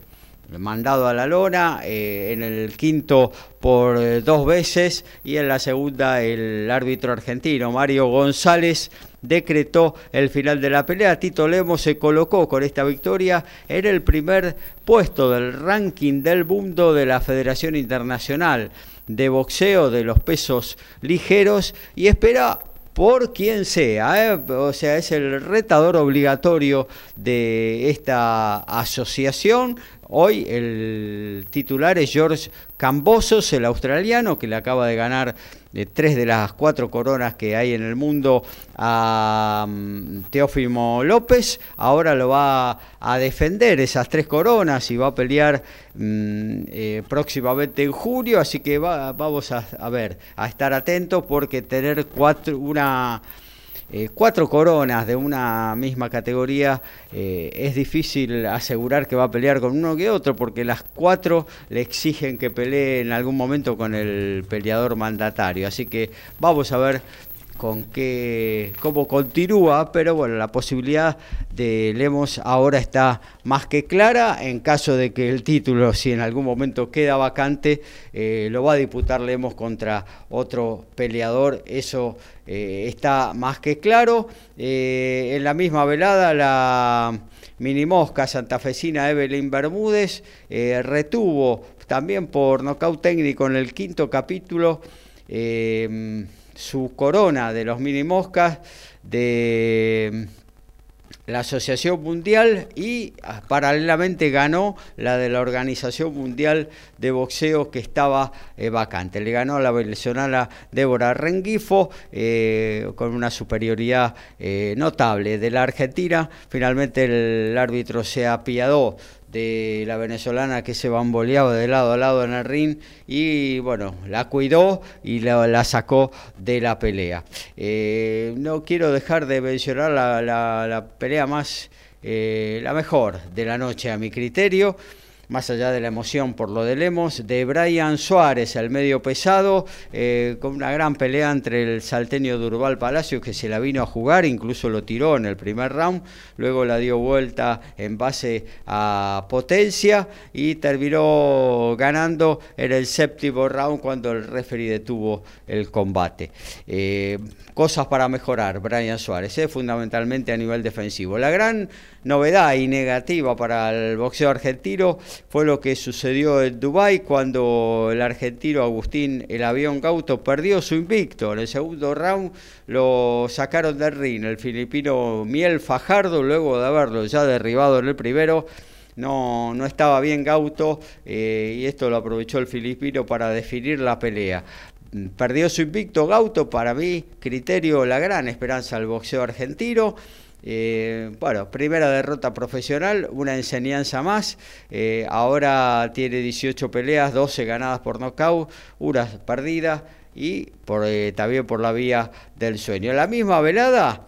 mandado a la lona, eh, en el quinto por eh, dos veces y en la segunda el árbitro argentino Mario González decretó el final de la pelea. Tito Lemos se colocó con esta victoria en el primer puesto del ranking del mundo de la Federación Internacional de Boxeo de los Pesos Ligeros y espera por quien sea, ¿eh? o sea, es el retador obligatorio de esta asociación. Hoy el titular es George Cambosos, el australiano, que le acaba de ganar de tres de las cuatro coronas que hay en el mundo a mm, Teófimo López. Ahora lo va a defender esas tres coronas y va a pelear mm, eh, próximamente en julio. Así que vamos a, a ver, a estar atentos porque tener cuatro, una eh, cuatro coronas de una misma categoría, eh, es difícil asegurar que va a pelear con uno que otro, porque las cuatro le exigen que pelee en algún momento con el peleador mandatario. Así que vamos a ver con qué, cómo continúa, pero bueno, la posibilidad de Lemos ahora está más que clara. En caso de que el título, si en algún momento queda vacante, eh, lo va a disputar Lemos contra otro peleador. Eso eh, está más que claro. Eh, en la misma velada, la minimosca santafesina Evelyn Bermúdez retuvo también por nocaut técnico en el quinto capítulo su corona de los mini moscas de la Asociación Mundial y ah, paralelamente ganó la de la Organización Mundial de Boxeo que estaba eh, vacante. Le ganó a la venezolana Débora Rengifo eh, con una superioridad eh, notable de la Argentina. Finalmente el árbitro se apiadó de la venezolana que se bamboleaba de lado a lado en el ring y bueno, la cuidó y la, sacó de la pelea. Eh, no quiero dejar de mencionar la, pelea más, eh, la mejor de la noche a mi criterio. Más allá de la emoción por lo de Lemos, de Brian Suárez, el medio pesado, eh, con una gran pelea entre el salteño Durval Palacio, que se la vino a jugar, incluso lo tiró en el primer round, luego la dio vuelta en base a potencia y terminó ganando en el séptimo round cuando el referee detuvo el combate. Eh, cosas para mejorar, Brian Suárez, eh, fundamentalmente a nivel defensivo. La gran novedad y negativa para el boxeo argentino fue lo que sucedió en Dubái cuando el argentino Agustín El Avión Gauto perdió su invicto. En el segundo round lo sacaron del ring el filipino Miel Fajardo luego de haberlo ya derribado en el primero. No, no estaba bien Gauto eh, y esto lo aprovechó el filipino para definir la pelea perdió su invicto Gauto, para mí, criterio, la gran esperanza del boxeo argentino. Eh, bueno, primera derrota profesional, una enseñanza más. Eh, ahora tiene 18 peleas, 12 ganadas por nocaut, una perdida y por, eh, también por la vía del sueño. En la misma velada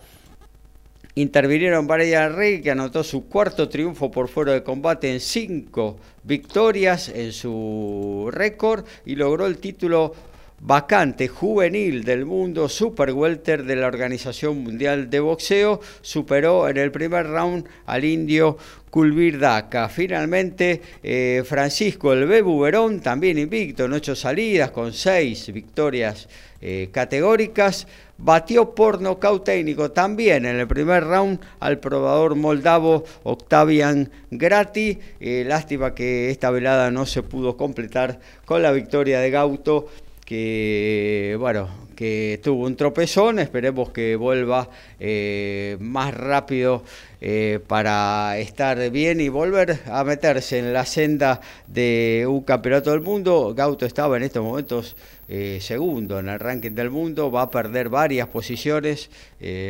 intervinieron Varela Rey, que anotó su cuarto triunfo por fuera de combate en cinco victorias en su récord y logró el título vacante juvenil del mundo super welter de la Organización Mundial de Boxeo, superó en el primer round al indio Kulvir Daka. Finalmente, eh, Francisco El Bebu Verón, también invicto en ocho salidas, con seis victorias eh, categóricas, batió por nocaut técnico también en el primer round al probador moldavo Octavian Grati. Eh, lástima que esta velada no se pudo completar con la victoria de Gauto que bueno, que tuvo un tropezón, esperemos que vuelva eh, más rápido eh, para estar bien y volver a meterse en la senda de un campeonato del mundo. Gauto estaba en estos momentos eh, segundo en el ranking del mundo, va a perder varias posiciones,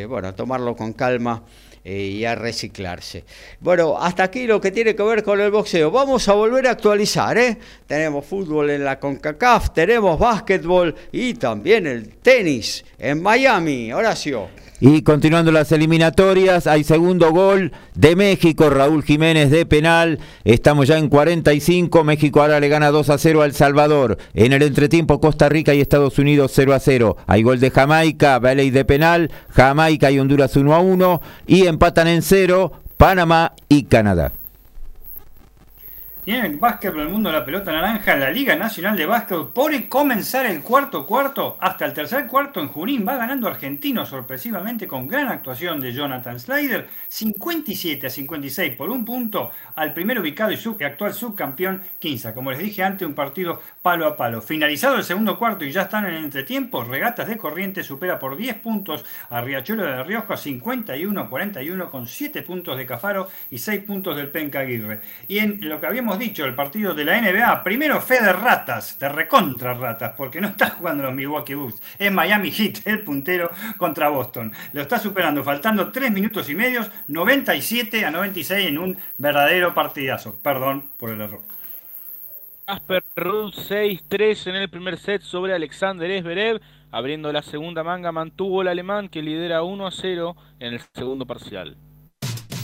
bueno, tomarlo con calma y a reciclarse. Bueno, hasta aquí lo que tiene que ver con el boxeo. Vamos a volver a actualizar, ¿eh? Tenemos fútbol en la CONCACAF, tenemos básquetbol y también el tenis en Miami. Horacio. Y continuando las eliminatorias, hay segundo gol de México, Raúl Jiménez de penal. Estamos ya en 45. México ahora le gana 2 a 0 al Salvador. En el entretiempo, Costa Rica y Estados Unidos 0 a 0. Hay gol de Jamaica, Valley de penal. Jamaica y Honduras 1 a 1. Y empatan en 0 Panamá y Canadá. En el básquetbol del mundo la pelota naranja, la Liga Nacional de Básquetbol por comenzar el cuarto cuarto hasta el tercer cuarto en Junín. Va ganando Argentino sorpresivamente con gran actuación de Jonathan Slider, 57 a 56 por un punto al primer ubicado y, sub, actual subcampeón Quinza. Como les dije antes, un partido palo a palo. Finalizado el segundo cuarto y ya están en entretiempo, Regatas de Corrientes supera por 10 puntos a Riachuelo de Rioja, 51 a 41 con 7 puntos de Cafaro y 6 puntos del Penca Aguirre. Y en lo que habíamos dicho, el partido de la NBA, primero fe ratas, de recontra ratas, porque no está jugando los Milwaukee Bucks, es Miami Heat, el puntero contra Boston. Lo está superando, faltando 3 minutos y medios, 97 a 96 en un verdadero partidazo. Perdón por el error. Asper Ruth 6-3 en el primer set sobre Alexander Esberev. Abriendo la segunda manga mantuvo el alemán que lidera 1 0 en el segundo parcial.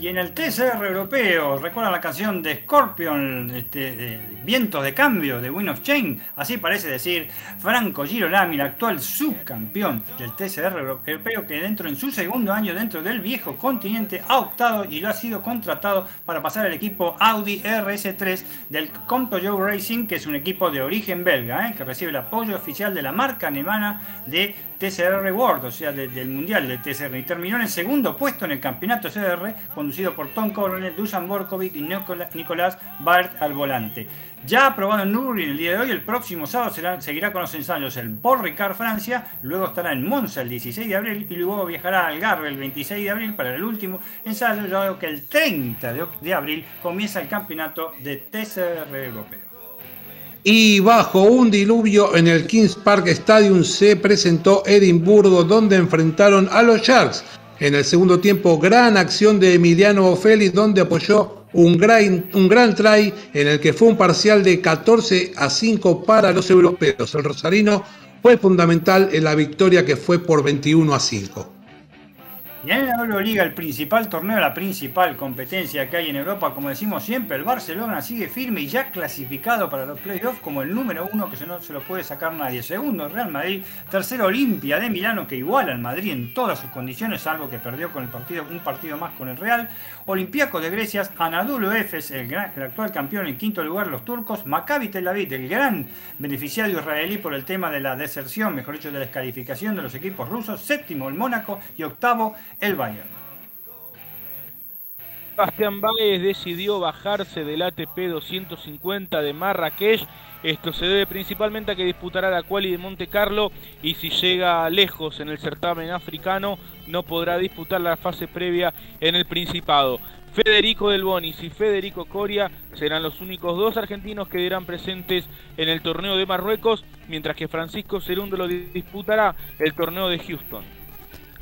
Y en el TCR europeo, ¿recuerdan la canción de Scorpion, este, Vientos de Cambio, de Win of Chain? Así parece decir Franco Girolami, el actual subcampeón del TCR europeo, que dentro en su segundo año dentro del viejo continente ha optado y lo ha sido contratado para pasar al equipo Audi RS3 del Comto Joe Racing, que es un equipo de origen belga, ¿eh? que recibe el apoyo oficial de la marca alemana de TCR World, o sea, del Mundial de TCR. Y terminó en el segundo puesto en el campeonato CR conducido por Tom Coronel, Dusan Borkovic y Nicolás Bart al volante. Ya aprobado en Nürburgring el día de hoy, el próximo sábado seguirá con los ensayos en Paul Ricard, Francia, luego estará en Monza el 16 de abril y luego viajará al Algarve el 26 de abril para el último ensayo, luego que el 30 de abril comienza el campeonato de TCR europeo. Y bajo un diluvio en el Kings Park Stadium se presentó Edimburgo donde enfrentaron a los Sharks En el segundo tiempo, gran acción de Emiliano Félix, donde apoyó un gran, un gran try en el que fue un parcial de 14 a 5 para los europeos. El rosarino fue fundamental en la victoria que fue por 21 a 5. Y en la Euroliga, el principal torneo, la principal competencia que hay en Europa, como decimos siempre, el Barcelona sigue firme y ya clasificado para los playoffs como el número uno que no se lo puede sacar nadie. Segundo, Real Madrid. Tercero, Olimpia de Milano, que iguala al Madrid en todas sus condiciones, salvo que perdió con el partido, un partido más con el Real. Olimpiaco de Grecia, Anadolu Efes, el, el actual campeón en quinto lugar, los turcos. Maccabi Tel Aviv, el gran beneficiario israelí por el tema de la deserción, mejor dicho, de la descalificación de los equipos rusos. Séptimo, el Mónaco. Y octavo, el Bayern. Bastián Báez decidió bajarse del ATP 250 de Marrakech. Esto se debe principalmente a que disputará la quali de Monte Carlo y si llega lejos en el certamen africano no podrá disputar la fase previa en el Principado. Federico Del Bonis y Federico Coria serán los únicos dos argentinos que dirán presentes en el torneo de Marruecos, mientras que Francisco Cerundo lo disputará el torneo de Houston.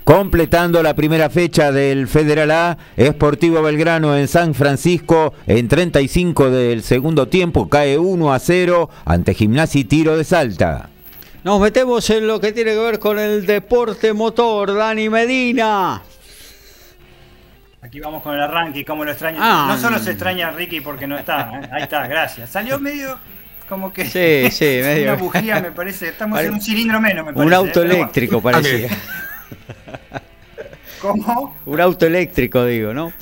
Completando la primera fecha del Federal A, Esportivo Belgrano en San Francisco en 35 del segundo tiempo cae 1 a 0 ante Gimnasia y Tiro de Salta. Nos metemos en lo que tiene que ver con el deporte motor, Dani Medina. Aquí vamos con el arranque, como lo extraña. Ah. No solo se extraña a Ricky porque no está, ¿eh? ahí está, gracias. Salió medio como que sí, sí, medio. una bujía me parece, estamos en un cilindro menos me parece. Un auto ¿eh? eléctrico parecía. ¿Cómo? Un auto eléctrico, digo, ¿no?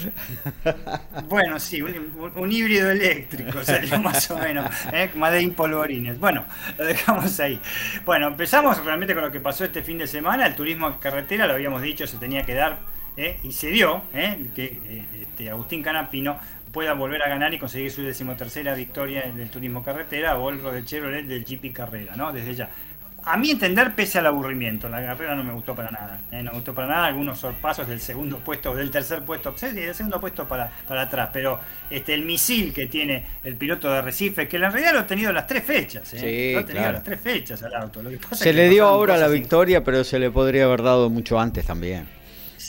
Bueno, sí, un, híbrido eléctrico sería más o menos, ¿eh? más de impolvorines. Bueno, lo dejamos ahí. Bueno, empezamos realmente con lo que pasó este fin de semana. El turismo en carretera, lo habíamos dicho, se tenía que dar ¿eh? y se dio ¿eh? que eh, este, Agustín Canapino pueda volver a ganar y conseguir su decimotercera victoria del turismo carretera o el del Chevrolet del GP Carrera, ¿no? Desde ya a mi entender, pese al aburrimiento, la carrera no me gustó para nada. ¿eh? No me gustó para nada algunos sorpasos del segundo puesto, del tercer puesto, sí, del segundo puesto para, para atrás. Pero este el misil que tiene el piloto de Recife, que en realidad lo ha tenido las tres fechas. ¿eh? lo ha tenido las tres fechas al auto. se le dio ahora la victoria, pero se le podría haber dado mucho antes también.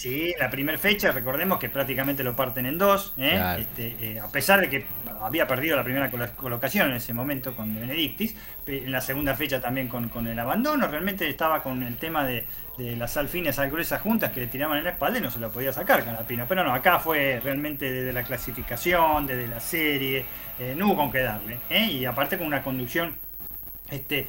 Sí, la primera fecha, recordemos que prácticamente lo parten en dos, ¿eh? este, eh, a pesar de que había perdido la primera colocación en ese momento con Benedictis, en la segunda fecha también con, el abandono, realmente estaba con el tema de, las alfines al gruesas juntas que le tiraban en la espalda y no se lo podía sacar Canapino, pero no, acá fue realmente desde la clasificación, desde la serie, eh, no hubo con qué darle, y aparte con una conducción este,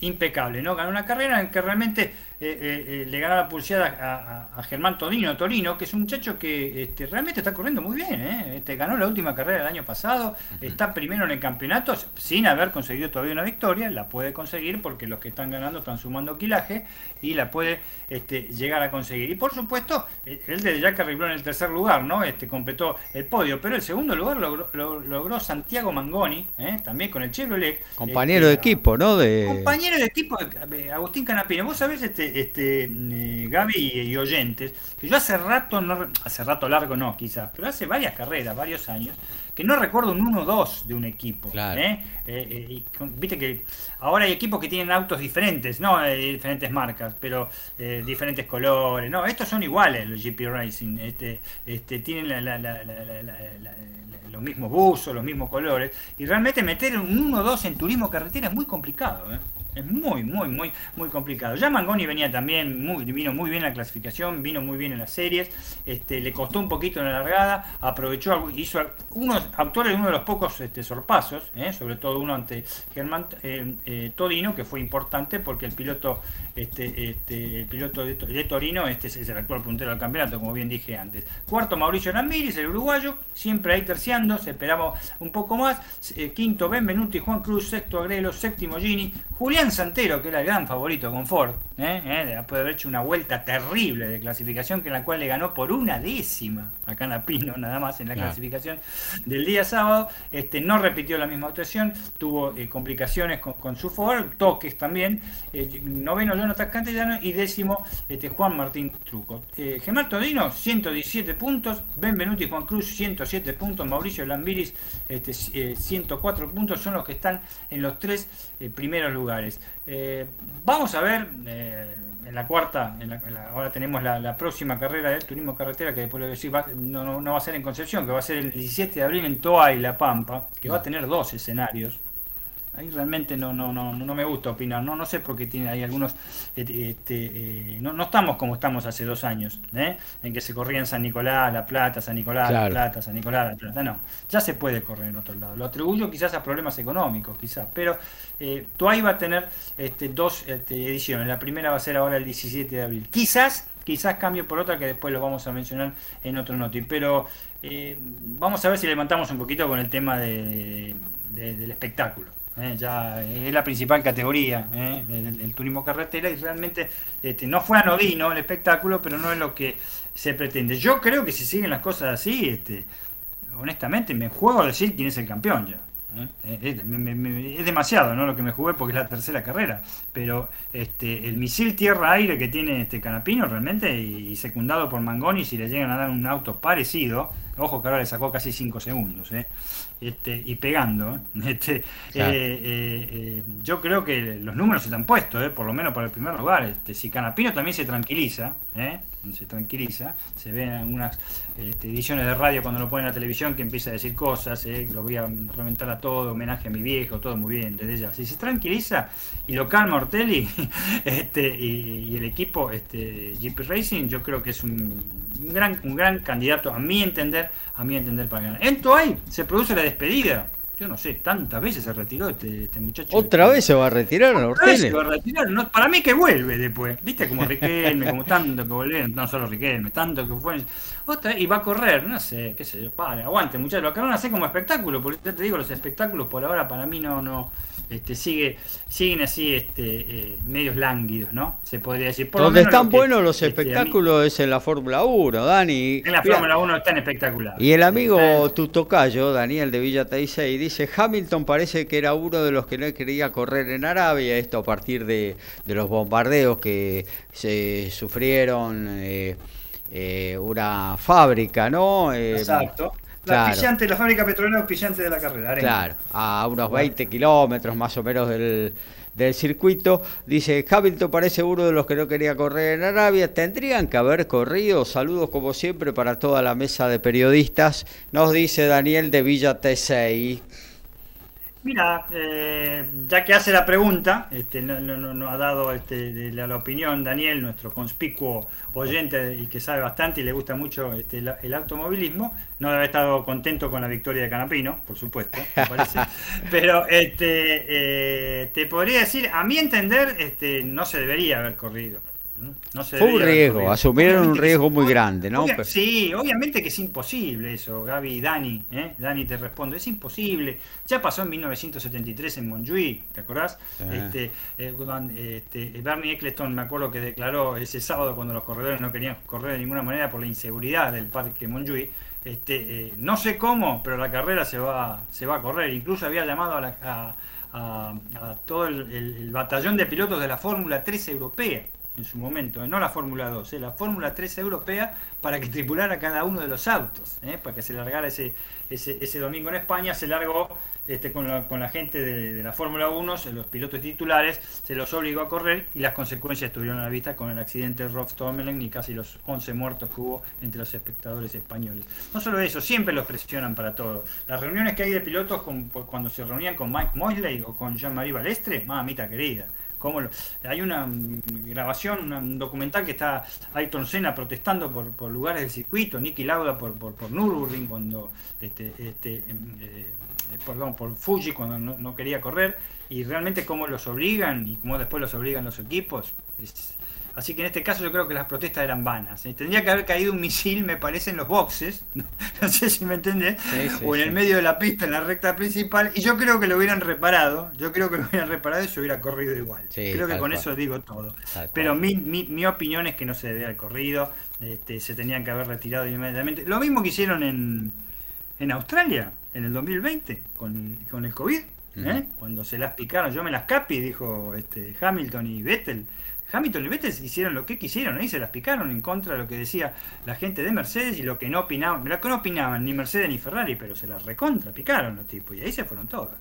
impecable, ¿no? Ganó una carrera en que realmente eh, eh, eh, le ganó la pulseada a, Germán Todino, Torino, que es un muchacho que este, realmente está corriendo muy bien. Este, ganó la última carrera del año pasado, está primero en el campeonato sin haber conseguido todavía una victoria, la puede conseguir porque los que están ganando están sumando quilaje y la puede este, llegar a conseguir. Y por supuesto, él desde ya que arregló en el tercer lugar, ¿no? Este, completó el podio, pero el segundo lugar lo, logró Santiago Mangoni, también con el Chevrolet. Compañero de equipo, ¿no? De... Compañero de equipo de Agustín Canapino. Vos sabés, este, este, eh, Gaby y, oyentes, que yo hace rato, no, hace rato largo no quizás, pero hace varias carreras, varios años, que no recuerdo un 1-2 de un equipo. ¿eh? Eh, viste que ahora hay equipos que tienen autos diferentes, no diferentes marcas, pero diferentes colores. No, estos son iguales los GP Racing. Este, este, tienen los mismos buzos, los mismos colores. Y realmente meter un 1-2 en turismo carretera es muy complicado. ¿eh? Es muy, muy, muy, muy complicado. Ya Mangoni venía también, vino muy bien en la clasificación, vino muy bien en las series, este, le costó un poquito en la largada, aprovechó, hizo unos autores uno de los pocos este, sorpasos, ¿eh? sobre todo uno ante Germán eh, eh, Todino, que fue importante porque el piloto, este, este, el piloto de, Torino este es el actual puntero del campeonato, como bien dije antes. Cuarto Mauricio Ramírez, el uruguayo, siempre ahí terciando, se esperaba un poco más. quinto Benvenuti, Juan Cruz, sexto Agrelo, séptimo Gini, Julián Santero, que era el gran favorito con Ford, ¿eh? ¿Eh? después de haber hecho una vuelta terrible de clasificación, que en la cual le ganó por una décima a Canapino, nada más en la clasificación del día sábado, este, no repitió la misma actuación, tuvo eh, complicaciones con, su Ford, toques también, noveno Jonathan Cantellano y décimo este, Juan Martín Truco. Gemar Todino, 117 puntos, Benvenuti y Juan Cruz, 107 puntos, Mauricio Lambiris, este, 104 puntos, son los que están en los tres primeros lugares. Eh, vamos a ver eh, en la cuarta, ahora tenemos la, próxima carrera del turismo carretera que después lo decir, no, no, va a ser en Concepción, que va a ser el 17 de abril en Toa y La Pampa, que va a tener dos escenarios. Ahí realmente no, no, no, no me gusta opinar, no, no sé por qué tiene ahí algunos, este, este no, no estamos como estamos hace dos años, ¿eh? en que se corría en San Nicolás, La Plata, San Nicolás, La Plata, San Nicolás, La Plata, no, ya se puede correr en otro lado, lo atribuyo quizás a problemas económicos, quizás, pero eh, Tuay va a tener este, dos este, ediciones, la primera va a ser ahora el 17 de abril, quizás quizás cambie por otra que después lo vamos a mencionar en otro noti. Pero eh, vamos a ver si levantamos un poquito con el tema de, del espectáculo. Eh, ya es la principal categoría eh, del, turismo carretera y realmente este, no fue anodino el espectáculo, pero no es lo que se pretende. Yo creo que si siguen las cosas así, este, honestamente me juego a decir quién es el campeón ya. ¿eh? Es, demasiado ¿no? lo que me jugué porque es la tercera carrera, pero este, el misil tierra-aire que tiene este Canapino realmente y, secundado por Mangoni, si le llegan a dar un auto parecido, ojo que ahora le sacó casi 5 segundos, ¿eh? Este, y pegando. Este, eh, eh, yo creo que los números están puestos, por lo menos para el primer lugar. Este, si Canapino también se tranquiliza, se tranquiliza, se ven algunas este, ediciones de radio cuando lo ponen en la televisión que empieza a decir cosas, lo voy a reventar a todo, homenaje a mi viejo, todo muy bien, desde ya. Si se tranquiliza y lo calma Ortelli este, y, el equipo este, GP Racing, yo creo que es un, gran, un gran candidato, a mi entender, a mi entender para ganar. En Toay se produce la despedida. Yo no sé, tantas veces se retiró este, este muchacho. ¿Otra vez se va a retirar ¿Otra vez se va a retirar? para mí que vuelve después. ¿Viste? Como Riquelme, como tanto que volvió, no solo Riquelme, tanto que fue. Otra y va a correr, no sé, qué sé yo. Vale, aguante, muchachos. Lo acaban de hacer como espectáculo, porque te digo, los espectáculos por ahora para mí no, no, este, sigue, siguen así este, eh, medios lánguidos, ¿no? Se podría decir. Por Donde están buenos los este, espectáculos es en la Fórmula 1, Dani. En la Fórmula 1 están espectaculares. Y el amigo Tutocayo, Daniel de Villa y dice, Hamilton parece que era uno de los que no quería correr en Arabia, esto a partir de, los bombardeos que se sufrieron. Eh, eh, una fábrica, ¿no? Exacto. La, la fábrica petrolera auspiciante de la carrera. Claro, a unos 20 kilómetros más o menos del, circuito. Dice, Hamilton parece uno de los que no quería correr en Arabia. Tendrían que haber corrido. Saludos como siempre para toda la mesa de periodistas. Nos dice Daniel de Villa T6. Mira, eh, ya que hace la pregunta, este, no, no, ha dado este, la, opinión Daniel, nuestro conspicuo oyente y que sabe bastante y le gusta mucho este, el, automovilismo, no debe haber estado contento con la victoria de Canapino, por supuesto, me parece. Pero este, eh, te podría decir, a mi entender, este, no se debería haber corrido. Fue un riesgo, asumieron un riesgo muy grande, ¿no? sí, obviamente que es imposible eso, Gaby y Dani, ¿eh? Dani te responde, es imposible. Ya pasó en 1973 en Montjuic, ¿te acordás? Este, eh, este, Bernie Eccleston me acuerdo que declaró ese sábado cuando los corredores no querían correr de ninguna manera por la inseguridad del parque Montjuic. Este, eh, no sé cómo, pero la carrera se va, se va a correr. Incluso había llamado a, todo el, batallón de pilotos de la Fórmula 3 europea en su momento, no la Fórmula 2, la Fórmula 3 europea para que tripulara cada uno de los autos, ¿eh? para que se largara ese, ese, domingo en España, se largó este, con, la, con la gente de, la Fórmula 1, los pilotos titulares, se los obligó a correr y las consecuencias estuvieron a la vista con el accidente de Rob Stommelen y casi los 11 muertos que hubo entre los espectadores españoles. No solo eso, siempre los presionan para todo. Las reuniones que hay de pilotos cuando se reunían con Mike Mosley o con Jean-Marie Balestre, mamita querida hay una grabación, un documental que está Ayrton Senna protestando por, lugares del circuito, Nicky Lauda por, por, por Nürburgring cuando este, este em, eh, perdón, por Fuji cuando no, quería correr y realmente cómo los obligan y cómo después los obligan los equipos. Así que en este caso yo creo que las protestas eran vanas. ¿eh? Tendría que haber caído un misil, me parece, en los boxes, no sé si me entendés, o en el medio de la pista, en la recta principal, y yo creo que lo hubieran reparado, yo creo que lo hubieran reparado y se hubiera corrido igual. creo que con eso digo todo. Pero mi, mi, mi, opinión es que no se debe haber corrido, este, se tenían que haber retirado inmediatamente. Lo mismo que hicieron en, en Australia, en el 2020, con, con el COVID. ¿eh? Cuando se las picaron, yo me las capi, dijo este Hamilton y Vettel Hamilton y Vettel hicieron lo que quisieron, ahí se las picaron en contra de lo que decía la gente de Mercedes y lo que no opinaban, lo que no opinaban ni Mercedes ni Ferrari, pero se las recontra picaron los tipos y ahí se fueron todas.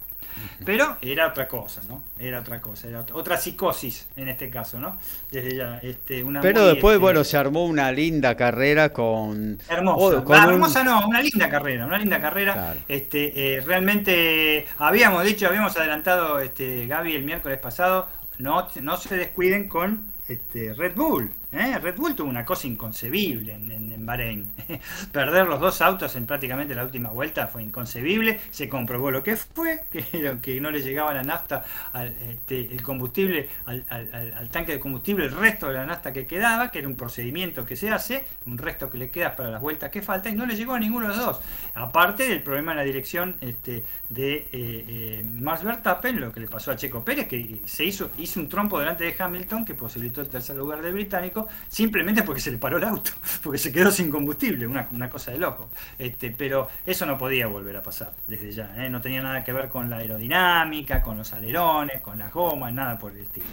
Pero era otra cosa, ¿no? Era otra cosa, era otra, psicosis en este caso, ¿no? Desde ya, este, una Pero después, este, bueno, se armó una linda carrera con... Hermosa, ah, hermosa no, una linda carrera, una linda carrera. Este, eh, realmente habíamos dicho, habíamos adelantado, este, Gaby, el miércoles pasado, no, no se descuiden con este, Red Bull. ¿Eh? Red Bull tuvo una cosa inconcebible en, Bahrein. Perder los dos autos en prácticamente la última vuelta fue inconcebible. Se comprobó lo que fue, que, que no le llegaba la nafta, al, este, el combustible, al, tanque de combustible, el resto de la nafta que quedaba, que era un procedimiento que se hace, un resto que le queda para las vueltas que faltan, y no le llegó a ninguno de los dos. Aparte del problema en la dirección este, de eh, eh, Verstappen, lo que le pasó a Checo Pérez, que se hizo, hizo un trompo delante de Hamilton que posibilitó el tercer lugar del británico simplemente porque se le paró el auto, porque se quedó sin combustible, una, cosa de loco. Este, pero eso no podía volver a pasar desde ya, ¿eh? no tenía nada que ver con la aerodinámica, con los alerones, con las gomas, nada por el estilo.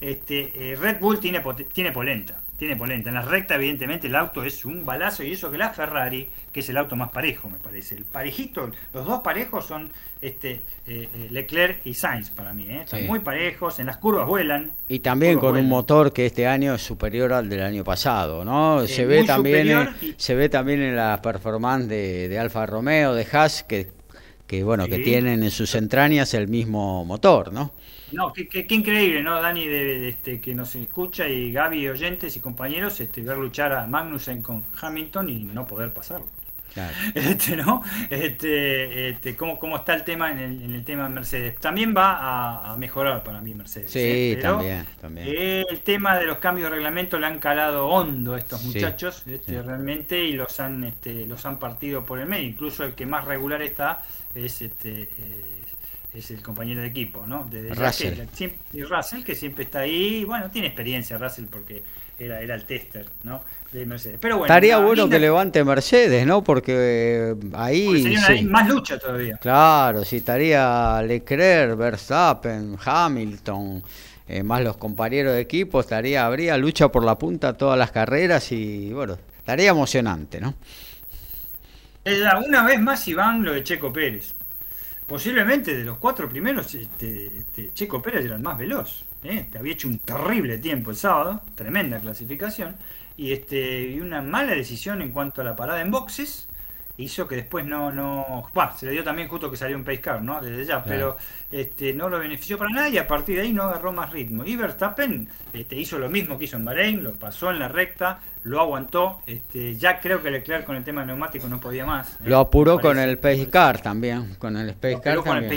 Este, eh, Red Bull tiene, tiene polenta, tiene polenta. En la recta, evidentemente, el auto es un balazo y eso que la Ferrari, que es el auto más parejo, me parece. El parejito, los dos parejos son este eh, eh, Leclerc y Sainz para mí. ¿eh? Son muy parejos, en las curvas vuelan. Y también con un motor que este año es superior al del año pasado, ¿no? se ve también se ve también en la performance de, Alfa Romeo, de Haas, que, que bueno, que tienen en sus entrañas el mismo motor, ¿no? No, qué, increíble, ¿no, Dani, de, este, que nos escucha y Gaby, oyentes y compañeros, este, ver luchar a Magnussen con Hamilton y no poder pasarlo. Este, ¿no? Este, este, ¿cómo, ¿Cómo está el tema en el, en el tema de Mercedes? También va a, mejorar para mí Mercedes. Sí, ¿eh? también, también. El tema de los cambios de reglamento le han calado hondo a estos muchachos, este, realmente, y los han, este, los han partido por el medio. Incluso el que más regular está es este. Eh, es el compañero de equipo, ¿no? De, Russell. y Russell, que siempre está ahí, bueno, tiene experiencia Russell porque era, era el tester, ¿no? De Mercedes. Pero bueno, Estaría bueno que levante Mercedes, ¿no? Porque eh, ahí... sería más lucha todavía. Claro, si estaría Leclerc, Verstappen, Hamilton, eh, más los compañeros de equipo, estaría, habría lucha por la punta todas las carreras y bueno, estaría emocionante, ¿no? Una vez más, Iván, lo de Checo Pérez posiblemente de los cuatro primeros, este, este, Checo Pérez era el más veloz. ¿eh? Había hecho un terrible tiempo el sábado, tremenda clasificación, y, este, y una mala decisión en cuanto a la parada en boxes hizo que después no, no, se le dio también justo que salió un pace car, ¿no? Desde ya, pero este, no lo benefició para nada y a partir de ahí no agarró más ritmo. Y Verstappen este, hizo lo mismo que hizo en Bahrein, lo pasó en la recta, lo aguantó, este, ya creo que Leclerc con el tema neumático no podía más. ¿eh? Lo apuró con el pace car también, con el pace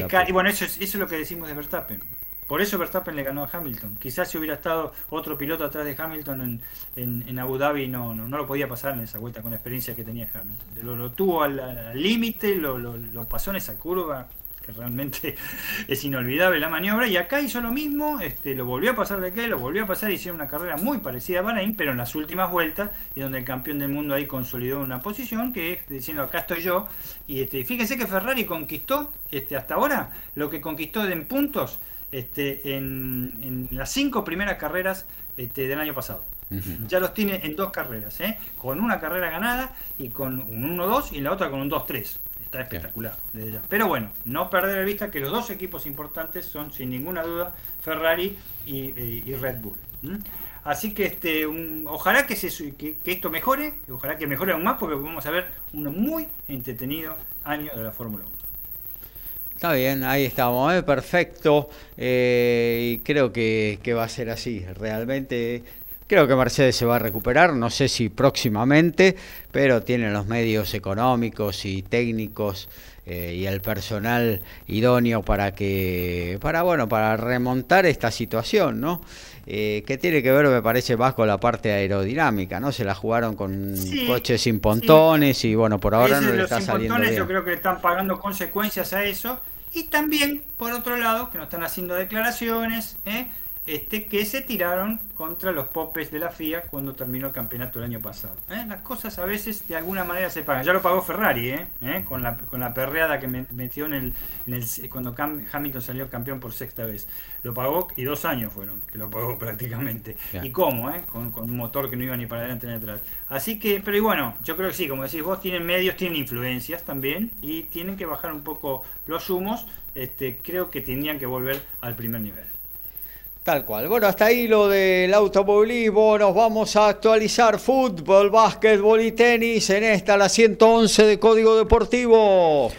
car. y bueno, eso es, eso es lo que decimos de Verstappen. Por eso Verstappen le ganó a Hamilton. Quizás si hubiera estado otro piloto atrás de Hamilton en, Abu Dhabi no, lo podía pasar en esa vuelta con la experiencia que tenía Hamilton. Lo, tuvo al límite, lo, pasó en esa curva, que realmente es inolvidable la maniobra. Y acá hizo lo mismo, este, lo volvió a pasar de qué, lo volvió a pasar, hicieron una carrera muy parecida a Bahrein, pero en las últimas vueltas, y donde el campeón del mundo ahí consolidó una posición, que es diciendo acá estoy yo. Y este, fíjense que Ferrari conquistó este, hasta ahora lo que conquistó en puntos este, en, las cinco primeras carreras este, del año pasado. Ya los tiene en dos carreras, ¿eh? con una carrera ganada y con un 1-2 y la otra con un 2-3. Está espectacular. Pero bueno, no perder de vista que los dos equipos importantes son sin ninguna duda Ferrari y, Red Bull. Así que este, ojalá que, se, que, esto mejore, ojalá que mejore aún más porque vamos a ver un muy entretenido año de la Fórmula 1. Está bien, ahí estamos, ¿eh? perfecto. Eh, y creo que, va a ser así. Realmente creo que Mercedes se va a recuperar, no sé si próximamente, pero tiene los medios económicos y técnicos eh, y el personal idóneo para que, para bueno, para remontar esta situación, ¿no? Que tiene que ver, me parece, más con la parte aerodinámica, ¿no? Se la jugaron con coches sin pontones y bueno, por ahora no le está saliendo bien. Yo creo que están pagando consecuencias a eso. Y también, por otro lado, que nos están haciendo declaraciones, ¿eh? Este, que se tiraron contra los popes de la FIA cuando terminó el campeonato el año pasado. ¿eh? Las cosas a veces de alguna manera se pagan. Ya lo pagó Ferrari, ¿eh? ¿Eh? Con, la, con la perreada que metió en el, en el cuando Hamilton salió campeón por sexta vez. Lo pagó y dos años fueron que lo pagó prácticamente. ¿Y cómo? ¿eh? Con, con, un motor que no iba ni para adelante ni atrás. Así que, pero y bueno, yo creo que sí, como decís vos, tienen medios, tienen influencias también y tienen que bajar un poco los humos. Este, creo que tendrían que volver al primer nivel. Tal cual. Bueno, hasta ahí lo del automovilismo. Nos vamos a actualizar fútbol, básquetbol y tenis en esta, la 111 de Código Deportivo.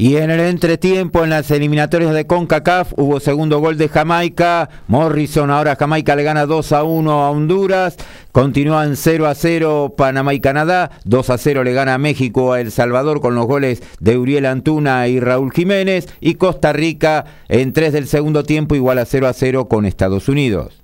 Y en el entretiempo, en las eliminatorias de CONCACAF, hubo segundo gol de Jamaica. Morrison, ahora Jamaica le gana 2 a 1 a Honduras. Continúan 0 a 0 Panamá y Canadá. 2 a 0 le gana México a El Salvador con los goles de Uriel Antuna y Raúl Jiménez. Y Costa Rica en 3 del segundo tiempo, igual a 0 a 0 con Estados Unidos.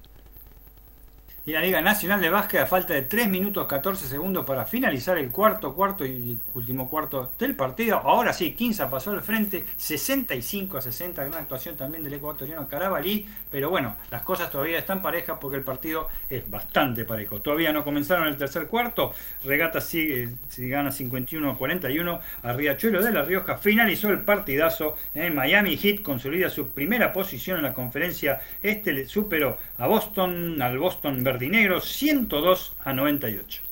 Y la Liga Nacional de Básquet a falta de 3 minutos 14 segundos para finalizar el cuarto, cuarto y último cuarto del partido. Ahora sí, 15 pasó al frente, 65 a 60, gran actuación también del ecuatoriano Carabalí. Pero bueno, las cosas todavía están parejas porque el partido es bastante parejo. Todavía no comenzaron el tercer cuarto. Regata sigue, si gana 51 a 41 a Riachuelo de la Rioja. Finalizó el partidazo. en Miami Heat consolida su primera posición en la conferencia. Este le superó a Boston, al Boston Dinero 102 a 98.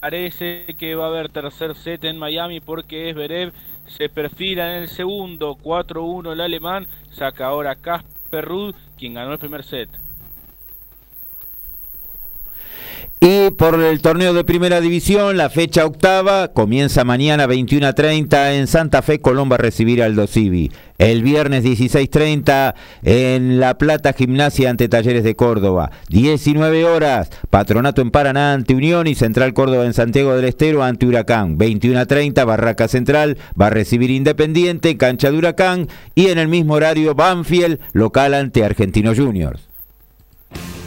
Parece que va a haber tercer set en Miami porque Esberev se perfila en el segundo, 4-1 el alemán, saca ahora Casper Ruud, quien ganó el primer set. Y por el torneo de primera división, la fecha octava comienza mañana 21 a 30 en Santa Fe, Colomba a recibir al Dosivi. El viernes 16.30 en La Plata Gimnasia ante Talleres de Córdoba. 19 horas, Patronato en Paraná ante Unión y Central Córdoba en Santiago del Estero ante Huracán. 21 a 30, Barraca Central va a recibir Independiente, cancha de Huracán. Y en el mismo horario, Banfield, local ante Argentino Juniors.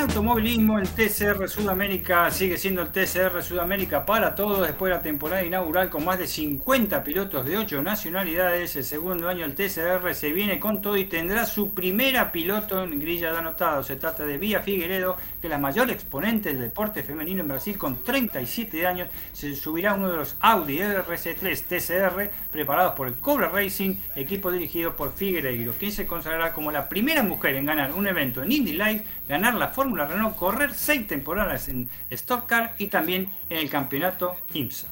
Automovilismo, el TCR Sudamérica sigue siendo el TCR Sudamérica para todos después de la temporada inaugural con más de 50 pilotos de 8 nacionalidades. El segundo año del TCR se viene con todo y tendrá su primera piloto en grilla de anotado. Se trata de Vía Figueredo, que es la mayor exponente del deporte femenino en Brasil con 37 años. Se subirá uno de los Audi RC3 TCR preparados por el Cobra Racing, equipo dirigido por Figueiredo, quien se consagrará como la primera mujer en ganar un evento en Indy Life, ganar la Fórmula Renault correr seis temporadas en Stock Car y también en el campeonato IMSA.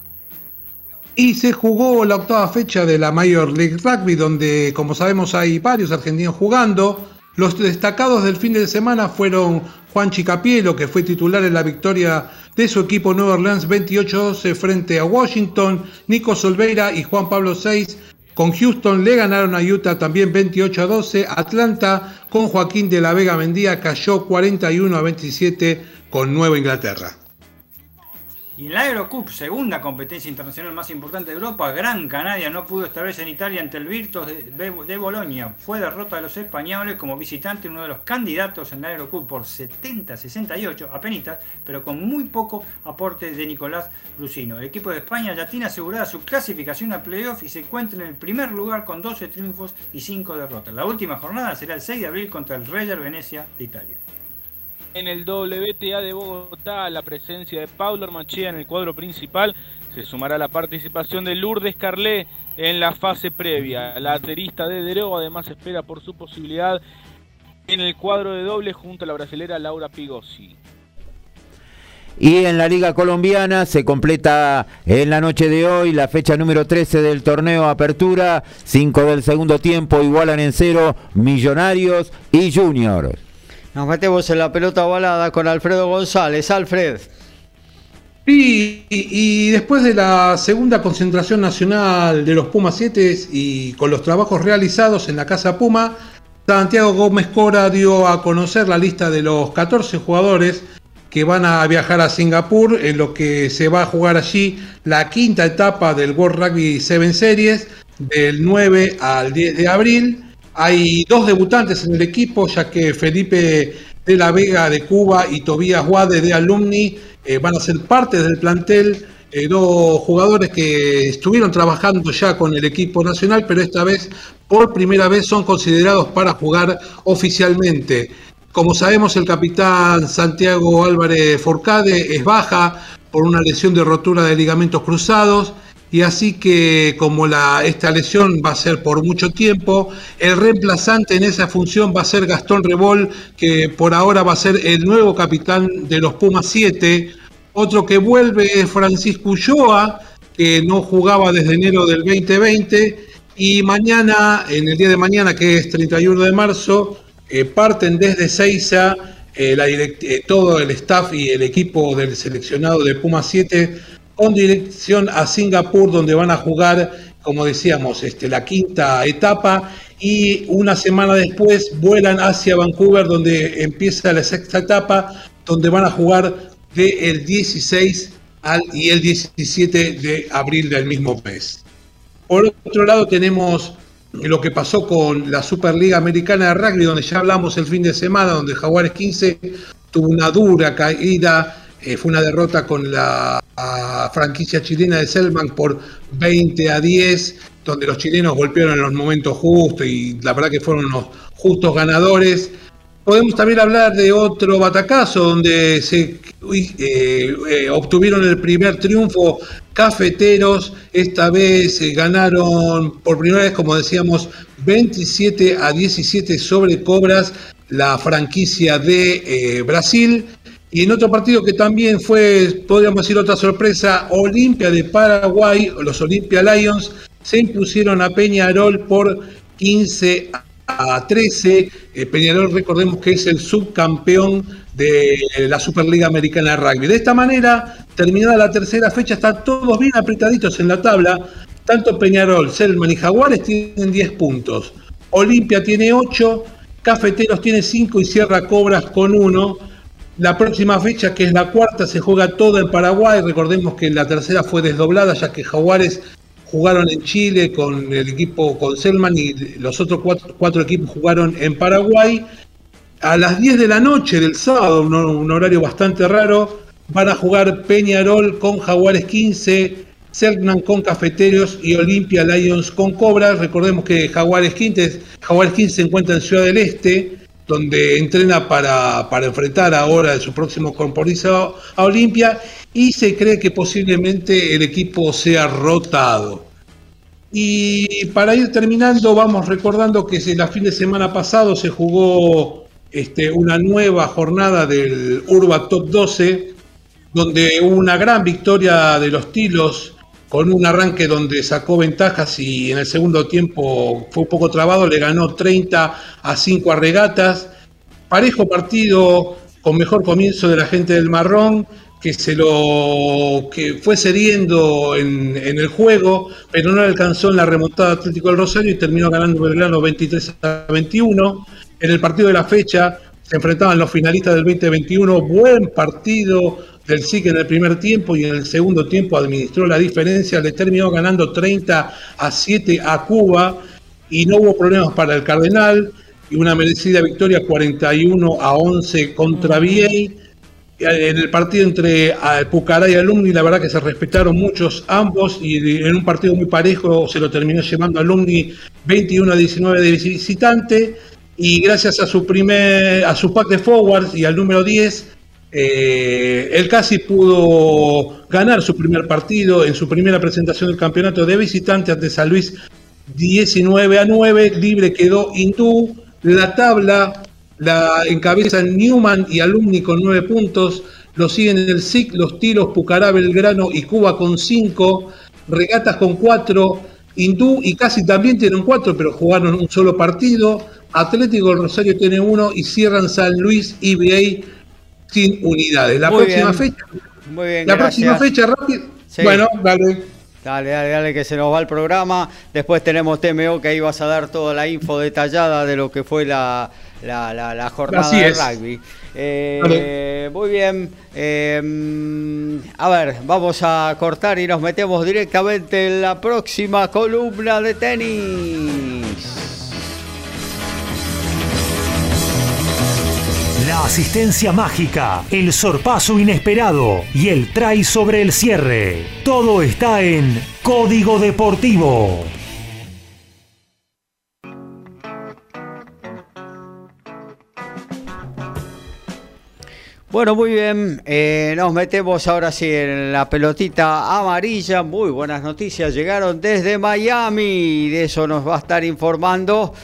Y se jugó la octava fecha de la Major League Rugby, donde, como sabemos, hay varios argentinos jugando. Los destacados del fin de semana fueron Juan Chicapielo, que fue titular en la victoria de su equipo Nueva Orleans 28-12 frente a Washington, Nico Solveira y Juan Pablo 6 con Houston le ganaron a Utah también 28 a 12. Atlanta con Joaquín de la Vega Mendía cayó 41 a 27 con Nueva Inglaterra. Y en la Eurocup, segunda competencia internacional más importante de Europa, Gran Canaria no pudo esta vez en Italia ante el Virtus de, Bolonia. Fue derrota de los españoles como visitante, uno de los candidatos en la Eurocup por 70-68, apenas, pero con muy poco aporte de Nicolás Brusino. El equipo de España ya tiene asegurada su clasificación a playoff y se encuentra en el primer lugar con 12 triunfos y 5 derrotas. La última jornada será el 6 de abril contra el Reyer Venecia de Italia en el WTA de Bogotá, la presencia de Paulo Armachea en el cuadro principal. Se sumará la participación de Lourdes Carlé en la fase previa. La aterista de Dereo además espera por su posibilidad en el cuadro de doble junto a la brasilera Laura Pigosi. Y en la Liga Colombiana se completa en la noche de hoy la fecha número 13 del torneo Apertura. 5 del segundo tiempo igualan en cero Millonarios y Juniors. Nos metemos en la pelota balada con Alfredo González. Alfred. y, después de la segunda concentración nacional de los Pumas 7 y con los trabajos realizados en la Casa Puma, Santiago Gómez Cora dio a conocer la lista de los 14 jugadores que van a viajar a Singapur, en lo que se va a jugar allí la quinta etapa del World Rugby 7 Series, del 9 al 10 de abril. Hay dos debutantes en el equipo, ya que Felipe de la Vega de Cuba y Tobías Guade de Alumni eh, van a ser parte del plantel. Eh, dos jugadores que estuvieron trabajando ya con el equipo nacional, pero esta vez, por primera vez, son considerados para jugar oficialmente. Como sabemos, el capitán Santiago Álvarez Forcade es baja por una lesión de rotura de ligamentos cruzados. Y así que como la, esta lesión va a ser por mucho tiempo, el reemplazante en esa función va a ser Gastón Rebol, que por ahora va a ser el nuevo capitán de los Pumas 7. Otro que vuelve es Francisco Ulloa, que no jugaba desde enero del 2020. Y mañana, en el día de mañana, que es 31 de marzo, eh, parten desde Seiza eh, eh, todo el staff y el equipo del seleccionado de Puma 7 con dirección a Singapur, donde van a jugar, como decíamos, este, la quinta etapa y una semana después vuelan hacia Vancouver, donde empieza la sexta etapa, donde van a jugar del 16 al, y el 17 de abril del mismo mes. Por otro lado, tenemos lo que pasó con la Superliga Americana de Rugby, donde ya hablamos el fin de semana, donde Jaguares 15 tuvo una dura caída, eh, fue una derrota con la franquicia chilena de Selman por 20 a 10, donde los chilenos golpearon en los momentos justos y la verdad que fueron unos justos ganadores. Podemos también hablar de otro batacazo donde se eh, eh, obtuvieron el primer triunfo cafeteros. Esta vez eh, ganaron por primera vez, como decíamos, 27 a 17 sobre Cobras, la franquicia de Brasil. Y en otro partido que también fue, podríamos decir, otra sorpresa, Olimpia de Paraguay, los Olimpia Lions, se impusieron a Peñarol por 15 a a 13. Eh, Peñarol, recordemos que es el subcampeón de la Superliga Americana de Rugby. De esta manera, terminada la tercera fecha, están todos bien apretaditos en la tabla. Tanto Peñarol, Selman y Jaguares tienen 10 puntos. Olimpia tiene 8, Cafeteros tiene 5 y Sierra Cobras con 1. La próxima fecha, que es la cuarta, se juega toda en Paraguay. Recordemos que la tercera fue desdoblada, ya que Jaguares jugaron en Chile con el equipo con Selman y los otros cuatro, equipos jugaron en Paraguay. A las 10 de la noche del sábado, un, horario bastante raro, van a jugar Peñarol con Jaguares 15, Selman con Cafeteros y Olimpia Lions con Cobras. Recordemos que Jaguares 15, Jaguares 15 se encuentra en Ciudad del Este, donde entrena para, para enfrentar ahora su próximo compromiso a Olimpia y se cree que posiblemente el equipo sea rotado. Y para ir terminando, vamos recordando que la fin de semana pasado se jugó este, una nueva jornada del Urba Top 12, donde hubo una gran victoria de los Tilos con un arranque donde sacó ventajas y en el segundo tiempo fue un poco trabado, le ganó 30 a 5 a Regatas. Parejo partido con mejor comienzo de la gente del Marrón que se lo que fue cediendo en, el juego, pero no alcanzó en la remontada Atlético del Rosario y terminó ganando Belgrano 23 a 21. En el partido de la fecha se enfrentaban los finalistas del 2021, buen partido del SIC en el primer tiempo y en el segundo tiempo administró la diferencia, le terminó ganando 30 a 7 a Cuba y no hubo problemas para el Cardenal y una merecida victoria 41 a 11 contra Viey. En el partido entre Pucará y Alumni, la verdad que se respetaron muchos ambos y en un partido muy parejo se lo terminó llevando Alumni 21 a 19 de visitante y gracias a su primer a su pack de forwards y al número 10 eh, él casi pudo ganar su primer partido en su primera presentación del campeonato de visitante ante San Luis 19 a 9. Libre quedó Hindú. La tabla la encabezan Newman y Alumni con 9 puntos. Lo siguen el SIC, los Tiros, Pucará, Belgrano y Cuba con 5. Regatas con 4. Hindú y casi también tienen 4, pero jugaron un solo partido. Atlético del Rosario tiene 1 y cierran San Luis, IBA sin unidades. La próxima fecha. Muy bien, la próxima fecha, rápido. Bueno, dale. Dale, dale, dale, que se nos va el programa. Después tenemos TMO, que ahí vas a dar toda la info detallada de lo que fue la, la, la, jornada de rugby. Eh, muy bien. Eh, mm, a ver, vamos a cortar y nos metemos directamente en la próxima columna de tenis. La asistencia mágica, el sorpaso inesperado y el try sobre el cierre. Todo está en Código Deportivo. Bueno, muy bien, eh, nos metemos ahora sí en la pelotita amarilla. Muy buenas noticias, llegaron desde Miami. De eso nos va a estar informando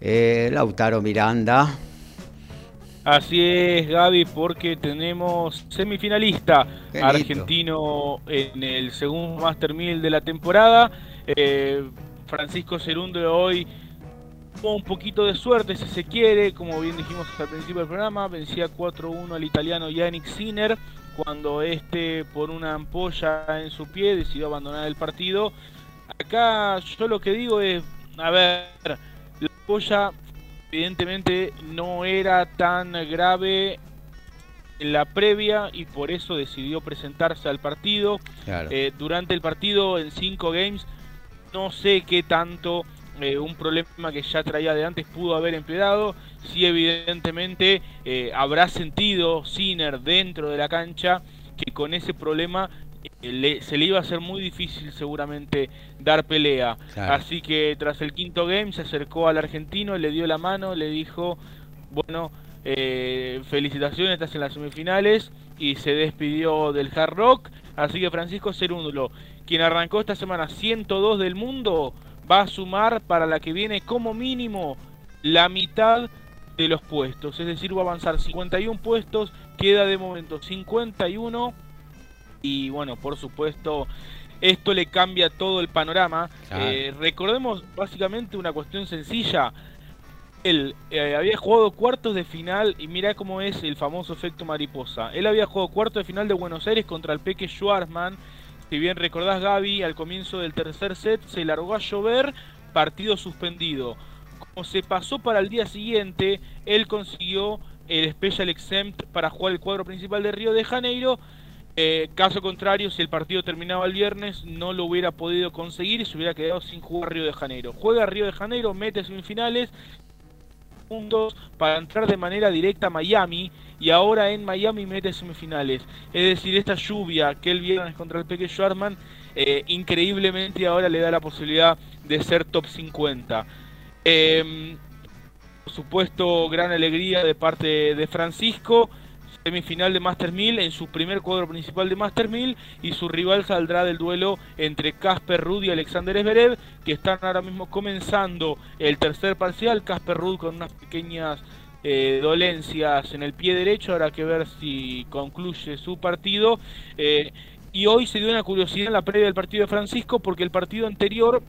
eh, Lautaro Miranda. Así es, Gaby, porque tenemos semifinalista argentino en el segundo Master 1000 de la temporada. Eh, Francisco Cerundo hoy tuvo un poquito de suerte, si se quiere, como bien dijimos al principio del programa, vencía 4-1 al italiano Yannick Sinner cuando este por una ampolla en su pie decidió abandonar el partido. Acá yo lo que digo es, a ver, la ampolla evidentemente no era tan grave en la previa y por eso decidió presentarse al partido. Eh, durante el partido en 5 games no sé qué tanto eh, un problema que ya traía de antes pudo haber empeorado. Sí, evidentemente eh, habrá sentido Sinner dentro de la cancha que con ese problema se le iba a hacer muy difícil seguramente dar pelea. Así que tras el quinto game se acercó al argentino, le dio la mano, le dijo, bueno, eh, felicitaciones, estás en las semifinales y se despidió del hard rock. Así que Francisco Cerúndulo, quien arrancó esta semana 102 del mundo, va a sumar para la que viene como mínimo la mitad de los puestos. Es decir, va a avanzar 51 puestos, queda de momento 51 y bueno, por supuesto, esto le cambia todo el panorama. Eh, recordemos básicamente una cuestión sencilla. Él eh, había jugado cuartos de final y mira cómo es el famoso efecto mariposa. Él había jugado cuartos de final de Buenos Aires contra el Peque Schwarzman. Si bien recordás Gaby, al comienzo del tercer set se largó a llover, partido suspendido. Como se pasó para el día siguiente, él consiguió el Special Exempt para jugar el cuadro principal de Río de Janeiro eh, caso contrario, si el partido terminaba el viernes, no lo hubiera podido conseguir y se hubiera quedado sin jugar Río de Janeiro. Juega Río de Janeiro, mete semifinales, puntos para entrar de manera directa a Miami y ahora en Miami mete semifinales. Es decir, esta lluvia que el viernes contra el Peque Schwarman, eh, increíblemente ahora le da la posibilidad de ser top 50. Em, por supuesto, gran alegría de parte de Francisco semifinal de Master 1000 en su primer cuadro principal de Master 1000 y su rival saldrá del duelo entre Casper Rudd y Alexander Zverev que están ahora mismo comenzando el tercer parcial, Casper Rudd con unas pequeñas eh, dolencias en el pie derecho, habrá que ver si concluye su partido. Eh, y hoy se dio una curiosidad en la previa del partido de Francisco porque el partido anterior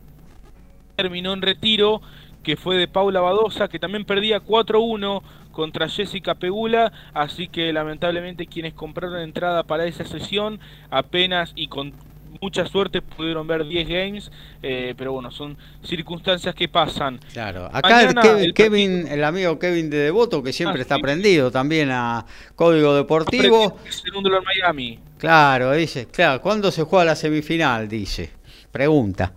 terminó en retiro que fue de Paula Badosa, que también perdía 4-1 contra Jessica Pegula, así que lamentablemente quienes compraron entrada para esa sesión apenas y con mucha suerte pudieron ver 10 games, eh, pero bueno, son circunstancias que pasan. Claro, acá el Kevin, el, amigo Kevin de Devoto, que siempre ah, está prendido también a Código Deportivo. Segundo en Miami. Claro, dice, claro, ¿cuándo se juega la semifinal? Dice, pregunta.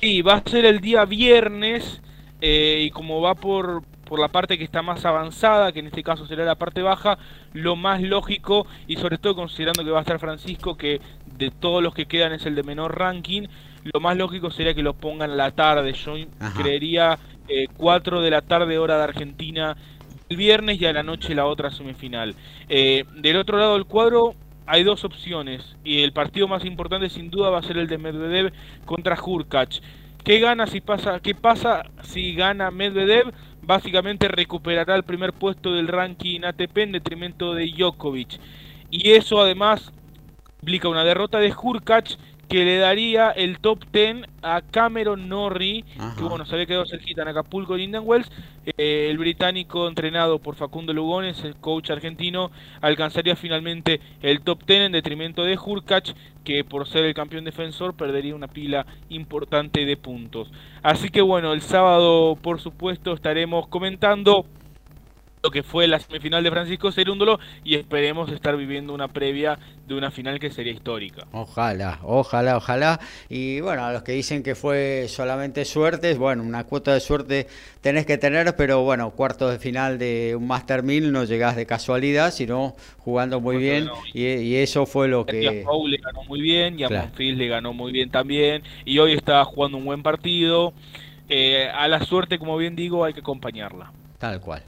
Sí, va a ser el día viernes eh, y como va por, por la parte que está más avanzada, que en este caso será la parte baja, lo más lógico y sobre todo considerando que va a estar Francisco, que de todos los que quedan es el de menor ranking, lo más lógico sería que lo pongan a la tarde. Yo creería eh, 4 de la tarde hora de Argentina el viernes y a la noche la otra semifinal. Eh, del otro lado del cuadro hay dos opciones y el partido más importante sin duda va a ser el de Medvedev contra Hurkacz. ¿Qué gana si pasa? ¿Qué pasa si gana Medvedev? Básicamente recuperará el primer puesto del ranking ATP en detrimento de Djokovic. Y eso además implica una derrota de Hurkacz que le daría el top 10 a Cameron Norrie, que bueno, se había quedado cerquita en Acapulco y Indian Wells. Eh, el británico entrenado por Facundo Lugones, el coach argentino, alcanzaría finalmente el top 10 en detrimento de Hurkacz, que por ser el campeón defensor perdería una pila importante de puntos. Así que bueno, el sábado por supuesto estaremos comentando lo que fue la semifinal de Francisco Cerúndolo y esperemos estar viviendo una previa de una final que sería histórica. Ojalá, ojalá, ojalá. Y bueno, a los que dicen que fue solamente suerte, bueno, una cuota de suerte tenés que tener, pero bueno, cuartos de final de un Master 1000 no llegás de casualidad, sino jugando muy bien y, eso fue lo que... A Paul le ganó muy bien y a claro. le ganó muy bien también y hoy estaba jugando un buen partido. Eh, a la suerte, como bien digo, hay que acompañarla. Tal cual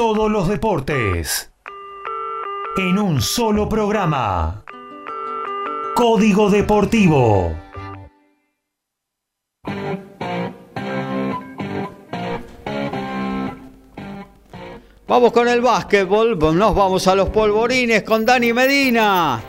todos los deportes en un solo programa. Código Deportivo. Vamos con el básquetbol, nos vamos a los polvorines con Dani Medina.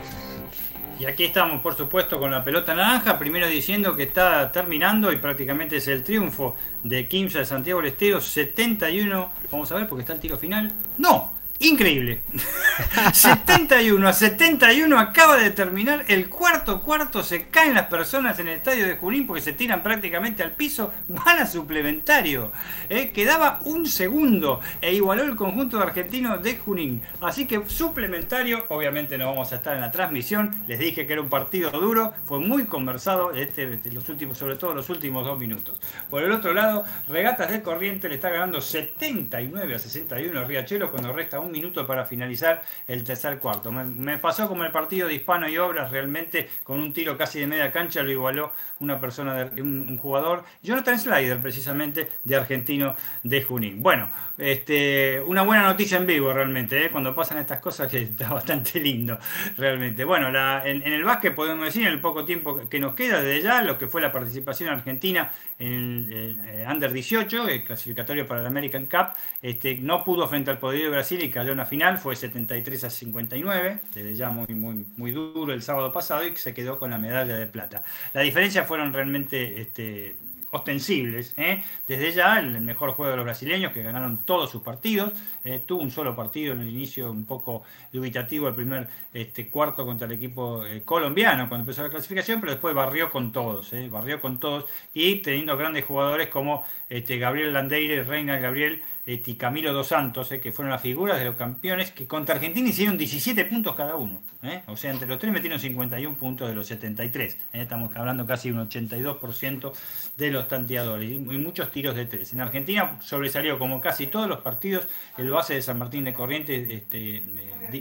Y aquí estamos, por supuesto, con la pelota naranja, primero diciendo que está terminando y prácticamente es el triunfo de Kimsa de Santiago del Estero, 71, vamos a ver porque está el tiro final. No, Increíble. 71 a 71 acaba de terminar el cuarto cuarto. Se caen las personas en el estadio de Junín porque se tiran prácticamente al piso. Van a suplementario. Eh, quedaba un segundo e igualó el conjunto argentino de Junín. Así que suplementario. Obviamente no vamos a estar en la transmisión. Les dije que era un partido duro. Fue muy conversado este, este los últimos, sobre todo los últimos dos minutos. Por el otro lado, Regatas del Corriente le está ganando 79 a 61 a Riachuelo cuando resta un minuto para finalizar el tercer cuarto. Me, pasó como el partido de Hispano y Obras, realmente con un tiro casi de media cancha lo igualó una persona, de, un, jugador, Jonathan Slider precisamente, de Argentino de Junín. Bueno, este, una buena noticia en vivo realmente, ¿eh? cuando pasan estas cosas que está bastante lindo realmente. Bueno, en, el básquet podemos decir en el poco tiempo que nos queda desde ya, lo que fue la participación argentina en el, eh, Under 18, el clasificatorio para el American Cup, este, no pudo frente al poder de Brasil y cayó en la final, fue 73 a 59, desde ya muy, muy, muy duro el sábado pasado y se quedó con la medalla de plata. La diferencia fueron realmente este, ostensibles. ¿eh? Desde ya, el mejor juego de los brasileños, que ganaron todos sus partidos. Eh, tuvo un solo partido en el inicio un poco dubitativo, el primer este, cuarto contra el equipo eh, colombiano cuando empezó la clasificación, pero después barrió con todos, barrió con todos y teniendo grandes jugadores como este, Gabriel Landeire, Reina Gabriel este, Camilo Dos Santos, que fueron las figuras de los campeones, que contra Argentina hicieron 17 puntos cada uno. O sea, entre los tres metieron 51 puntos de los 73. Estamos hablando casi un 82% de los tanteadores y muchos tiros de tres. En Argentina sobresalió como casi todos los partidos el base de San Martín de Corrientes, este,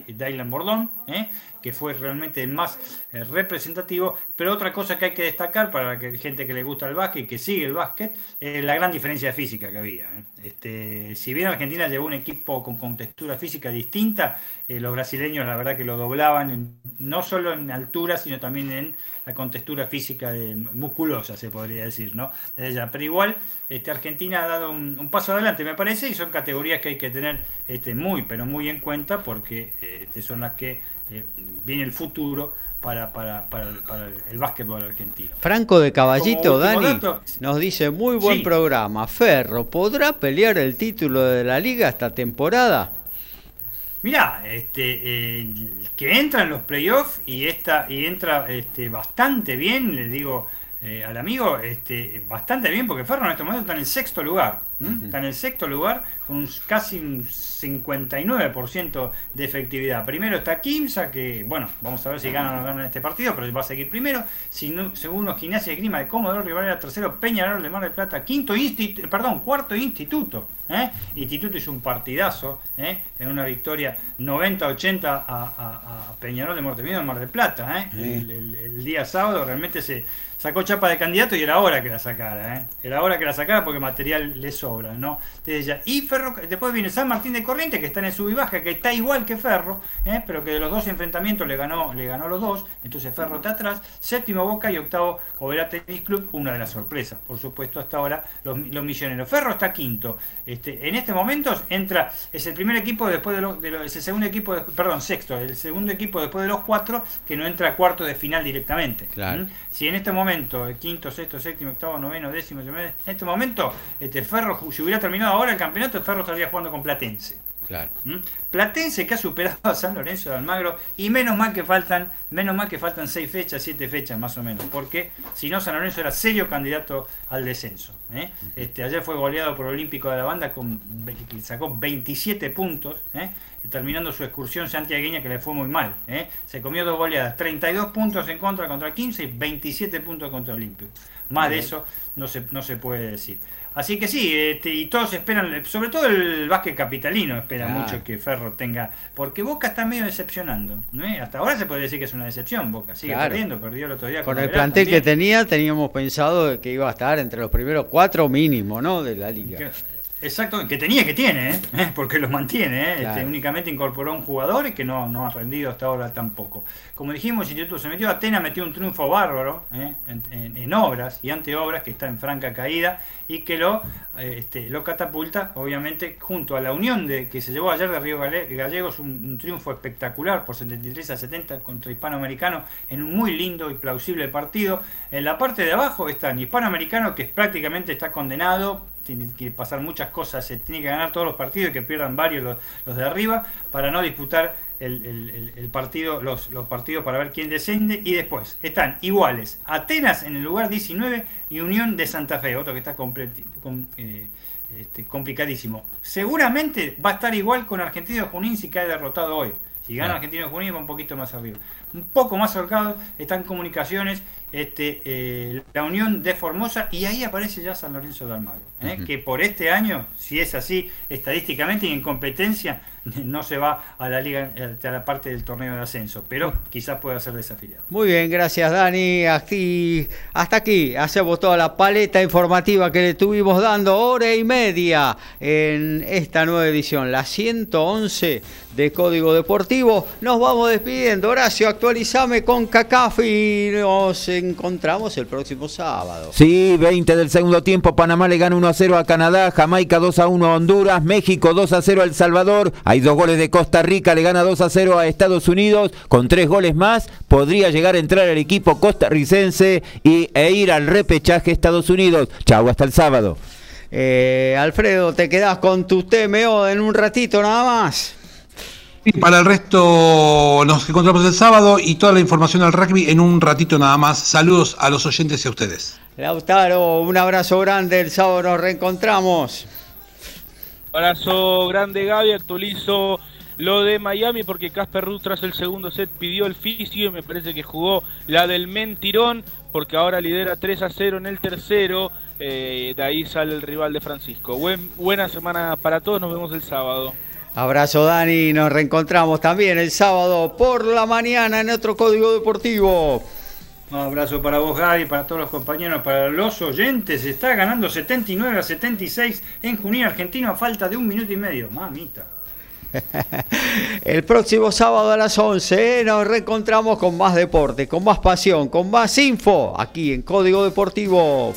Dylan Bordón, ¿eh? que fue realmente el más eh, representativo. Pero otra cosa que hay que destacar para la gente que le gusta el básquet y que sigue el básquet, es la gran diferencia física que había. ¿Eh? Si bien Argentina llevó un equipo con, con textura física distinta, los brasileños la verdad que lo doblaban, no solo en altura, sino también en la contextura física de, musculosa, se podría decir, ¿no? Pero igual, este, Argentina ha dado un, paso adelante, me parece, y son categorías que hay que tener este, muy, pero muy en cuenta, porque este, son las que eh, viene el futuro para, para, para, el básquetbol argentino. Franco de Caballito, Dani, nos dice, muy buen programa. Ferro, ¿podrá pelear el título de la liga esta temporada? Mirá, este, que entra en los playoffs y, esta, y entra este, bastante bien, le digo eh, al amigo, este, bastante bien, porque Ferro en este momento está en el sexto lugar. Está en el sexto lugar con casi un 59% de efectividad. Primero está Kimsa, que bueno, vamos a ver si gana o no gana este partido, pero va a seguir primero. Si segundo, Gimnasia de Grima de Comodoro Rivadavia, tercero Peñarol de Mar del Plata, quinto instituto, perdón, cuarto Instituto. ¿eh? Instituto hizo un partidazo ¿eh? en una victoria 90-80 a, Peñarol de Montevideo en Mar del Plata. ¿eh? El, día sábado realmente se sacó chapa de candidato y era hora que la sacara. Era hora que la sacara porque material le sobra. ¿no? Desde ya. Y Ferro, después viene San Martín de Corriente, que está en el sub y baja, que está igual que Ferro, ¿eh? pero que de los dos enfrentamientos le ganó, le ganó los dos, entonces Ferro está atrás, séptimo Boca y octavo Oberá Tennis Club, una de las sorpresas, por supuesto, hasta ahora los, los milloneros. Ferro está quinto. Este, en este momento entra, es el primer equipo después de los, de es el segundo equipo, perdón, sexto, el segundo equipo después de los cuatro que no entra a cuarto de final directamente. Claro. Si en este momento, el quinto, sexto, séptimo, octavo, noveno, décimo, en este momento, este Ferro, si hubiera terminado ahora el campeonato, Ferro estaría jugando con Platense. Claro. ¿Mm? Platense que ha superado a San Lorenzo de Almagro y menos mal que faltan, menos mal que faltan seis fechas, siete fechas más o menos, porque si no San Lorenzo era serio candidato al descenso. ¿eh? Este, ayer fue goleado por Olímpico de la Banda con sacó 27 puntos, ¿eh? terminando su excursión santiagueña que le fue muy mal. ¿eh? Se comió dos goleadas, 32 puntos en contra contra 15 y 27 puntos contra Olímpico. Más de eso no se, no se puede decir. Así que sí, este, y todos esperan, sobre todo el básquet capitalino espera mucho que Ferro tenga, porque Boca está medio decepcionando. ¿no? Hasta ahora se puede decir que es una decepción, Boca sigue perdiendo, perdió el otro día. Con, el plantel que tenía, teníamos pensado que iba a estar entre los primeros cuatro mínimo ¿no? de la liga. Exacto, que tenía que tiene, ¿eh? porque los mantiene. ¿eh? Este, únicamente incorporó un jugador y que no, no ha rendido hasta ahora tampoco. Como dijimos, el Instituto se metió, Atenas metió un triunfo bárbaro ¿eh? en, obras y ante obras que está en franca caída y que lo, este, lo catapulta, obviamente, junto a la unión de que se llevó ayer de Río Gallegos, un, un triunfo espectacular por 73 a 70 contra Hispanoamericano en un muy lindo y plausible partido. En la parte de abajo está el Hispanoamericano, que prácticamente está condenado tiene que pasar muchas cosas, se tiene que ganar todos los partidos y que pierdan varios los, de arriba para no disputar el, partido, los, los, partidos para ver quién desciende. Y después están iguales Atenas en el lugar 19 y Unión de Santa Fe, otro que está eh, este, complicadísimo. Seguramente va a estar igual con Argentino Junín si cae derrotado hoy. Si gana Argentino Junín va un poquito más arriba. Un poco más holgado están comunicaciones este, eh, la unión de Formosa y ahí aparece ya San Lorenzo de Almagro, ¿eh? que por este año, si es así estadísticamente y en competencia, no se va a la liga, eh, a la parte del torneo de ascenso, pero quizás pueda ser desafiliado. Muy bien, gracias Dani. Aquí, hasta aquí hacemos toda la paleta informativa que le estuvimos dando hora y media en esta nueva edición, la 111 de Código Deportivo. Nos vamos despidiendo. Horacio, actualizame con CACAF y nos encontramos el próximo sábado. Sí, 20 del segundo tiempo. Panamá le gana 1 a 0 a Canadá, Jamaica 2 a 1 a Honduras, México 2 a 0 a El Salvador. Hay dos goles de Costa Rica, le gana 2 a 0 a Estados Unidos. Con tres goles más, podría llegar a entrar el equipo costarricense y, e ir al repechaje Estados Unidos. Chau, hasta el sábado. Eh, Alfredo, te quedas con tu TMO en un ratito nada más. Y para el resto nos encontramos el sábado y toda la información al rugby en un ratito nada más. Saludos a los oyentes y a ustedes. Lautaro, un abrazo grande. El sábado nos reencontramos. Abrazo grande, Gaby. Actualizo lo de Miami porque Casper Ruth tras el segundo set pidió el fisio y me parece que jugó la del mentirón porque ahora lidera 3 a 0 en el tercero. Eh, de ahí sale el rival de Francisco. buena semana para todos. Nos vemos el sábado. Abrazo Dani, nos reencontramos también el sábado por la mañana en otro código deportivo. Un abrazo para vos, Gaby, para todos los compañeros, para los oyentes. Está ganando 79 a 76 en Junín, Argentino, a falta de un minuto y medio. Mamita. El próximo sábado a las 11 ¿eh? nos reencontramos con más deporte, con más pasión, con más info aquí en Código Deportivo.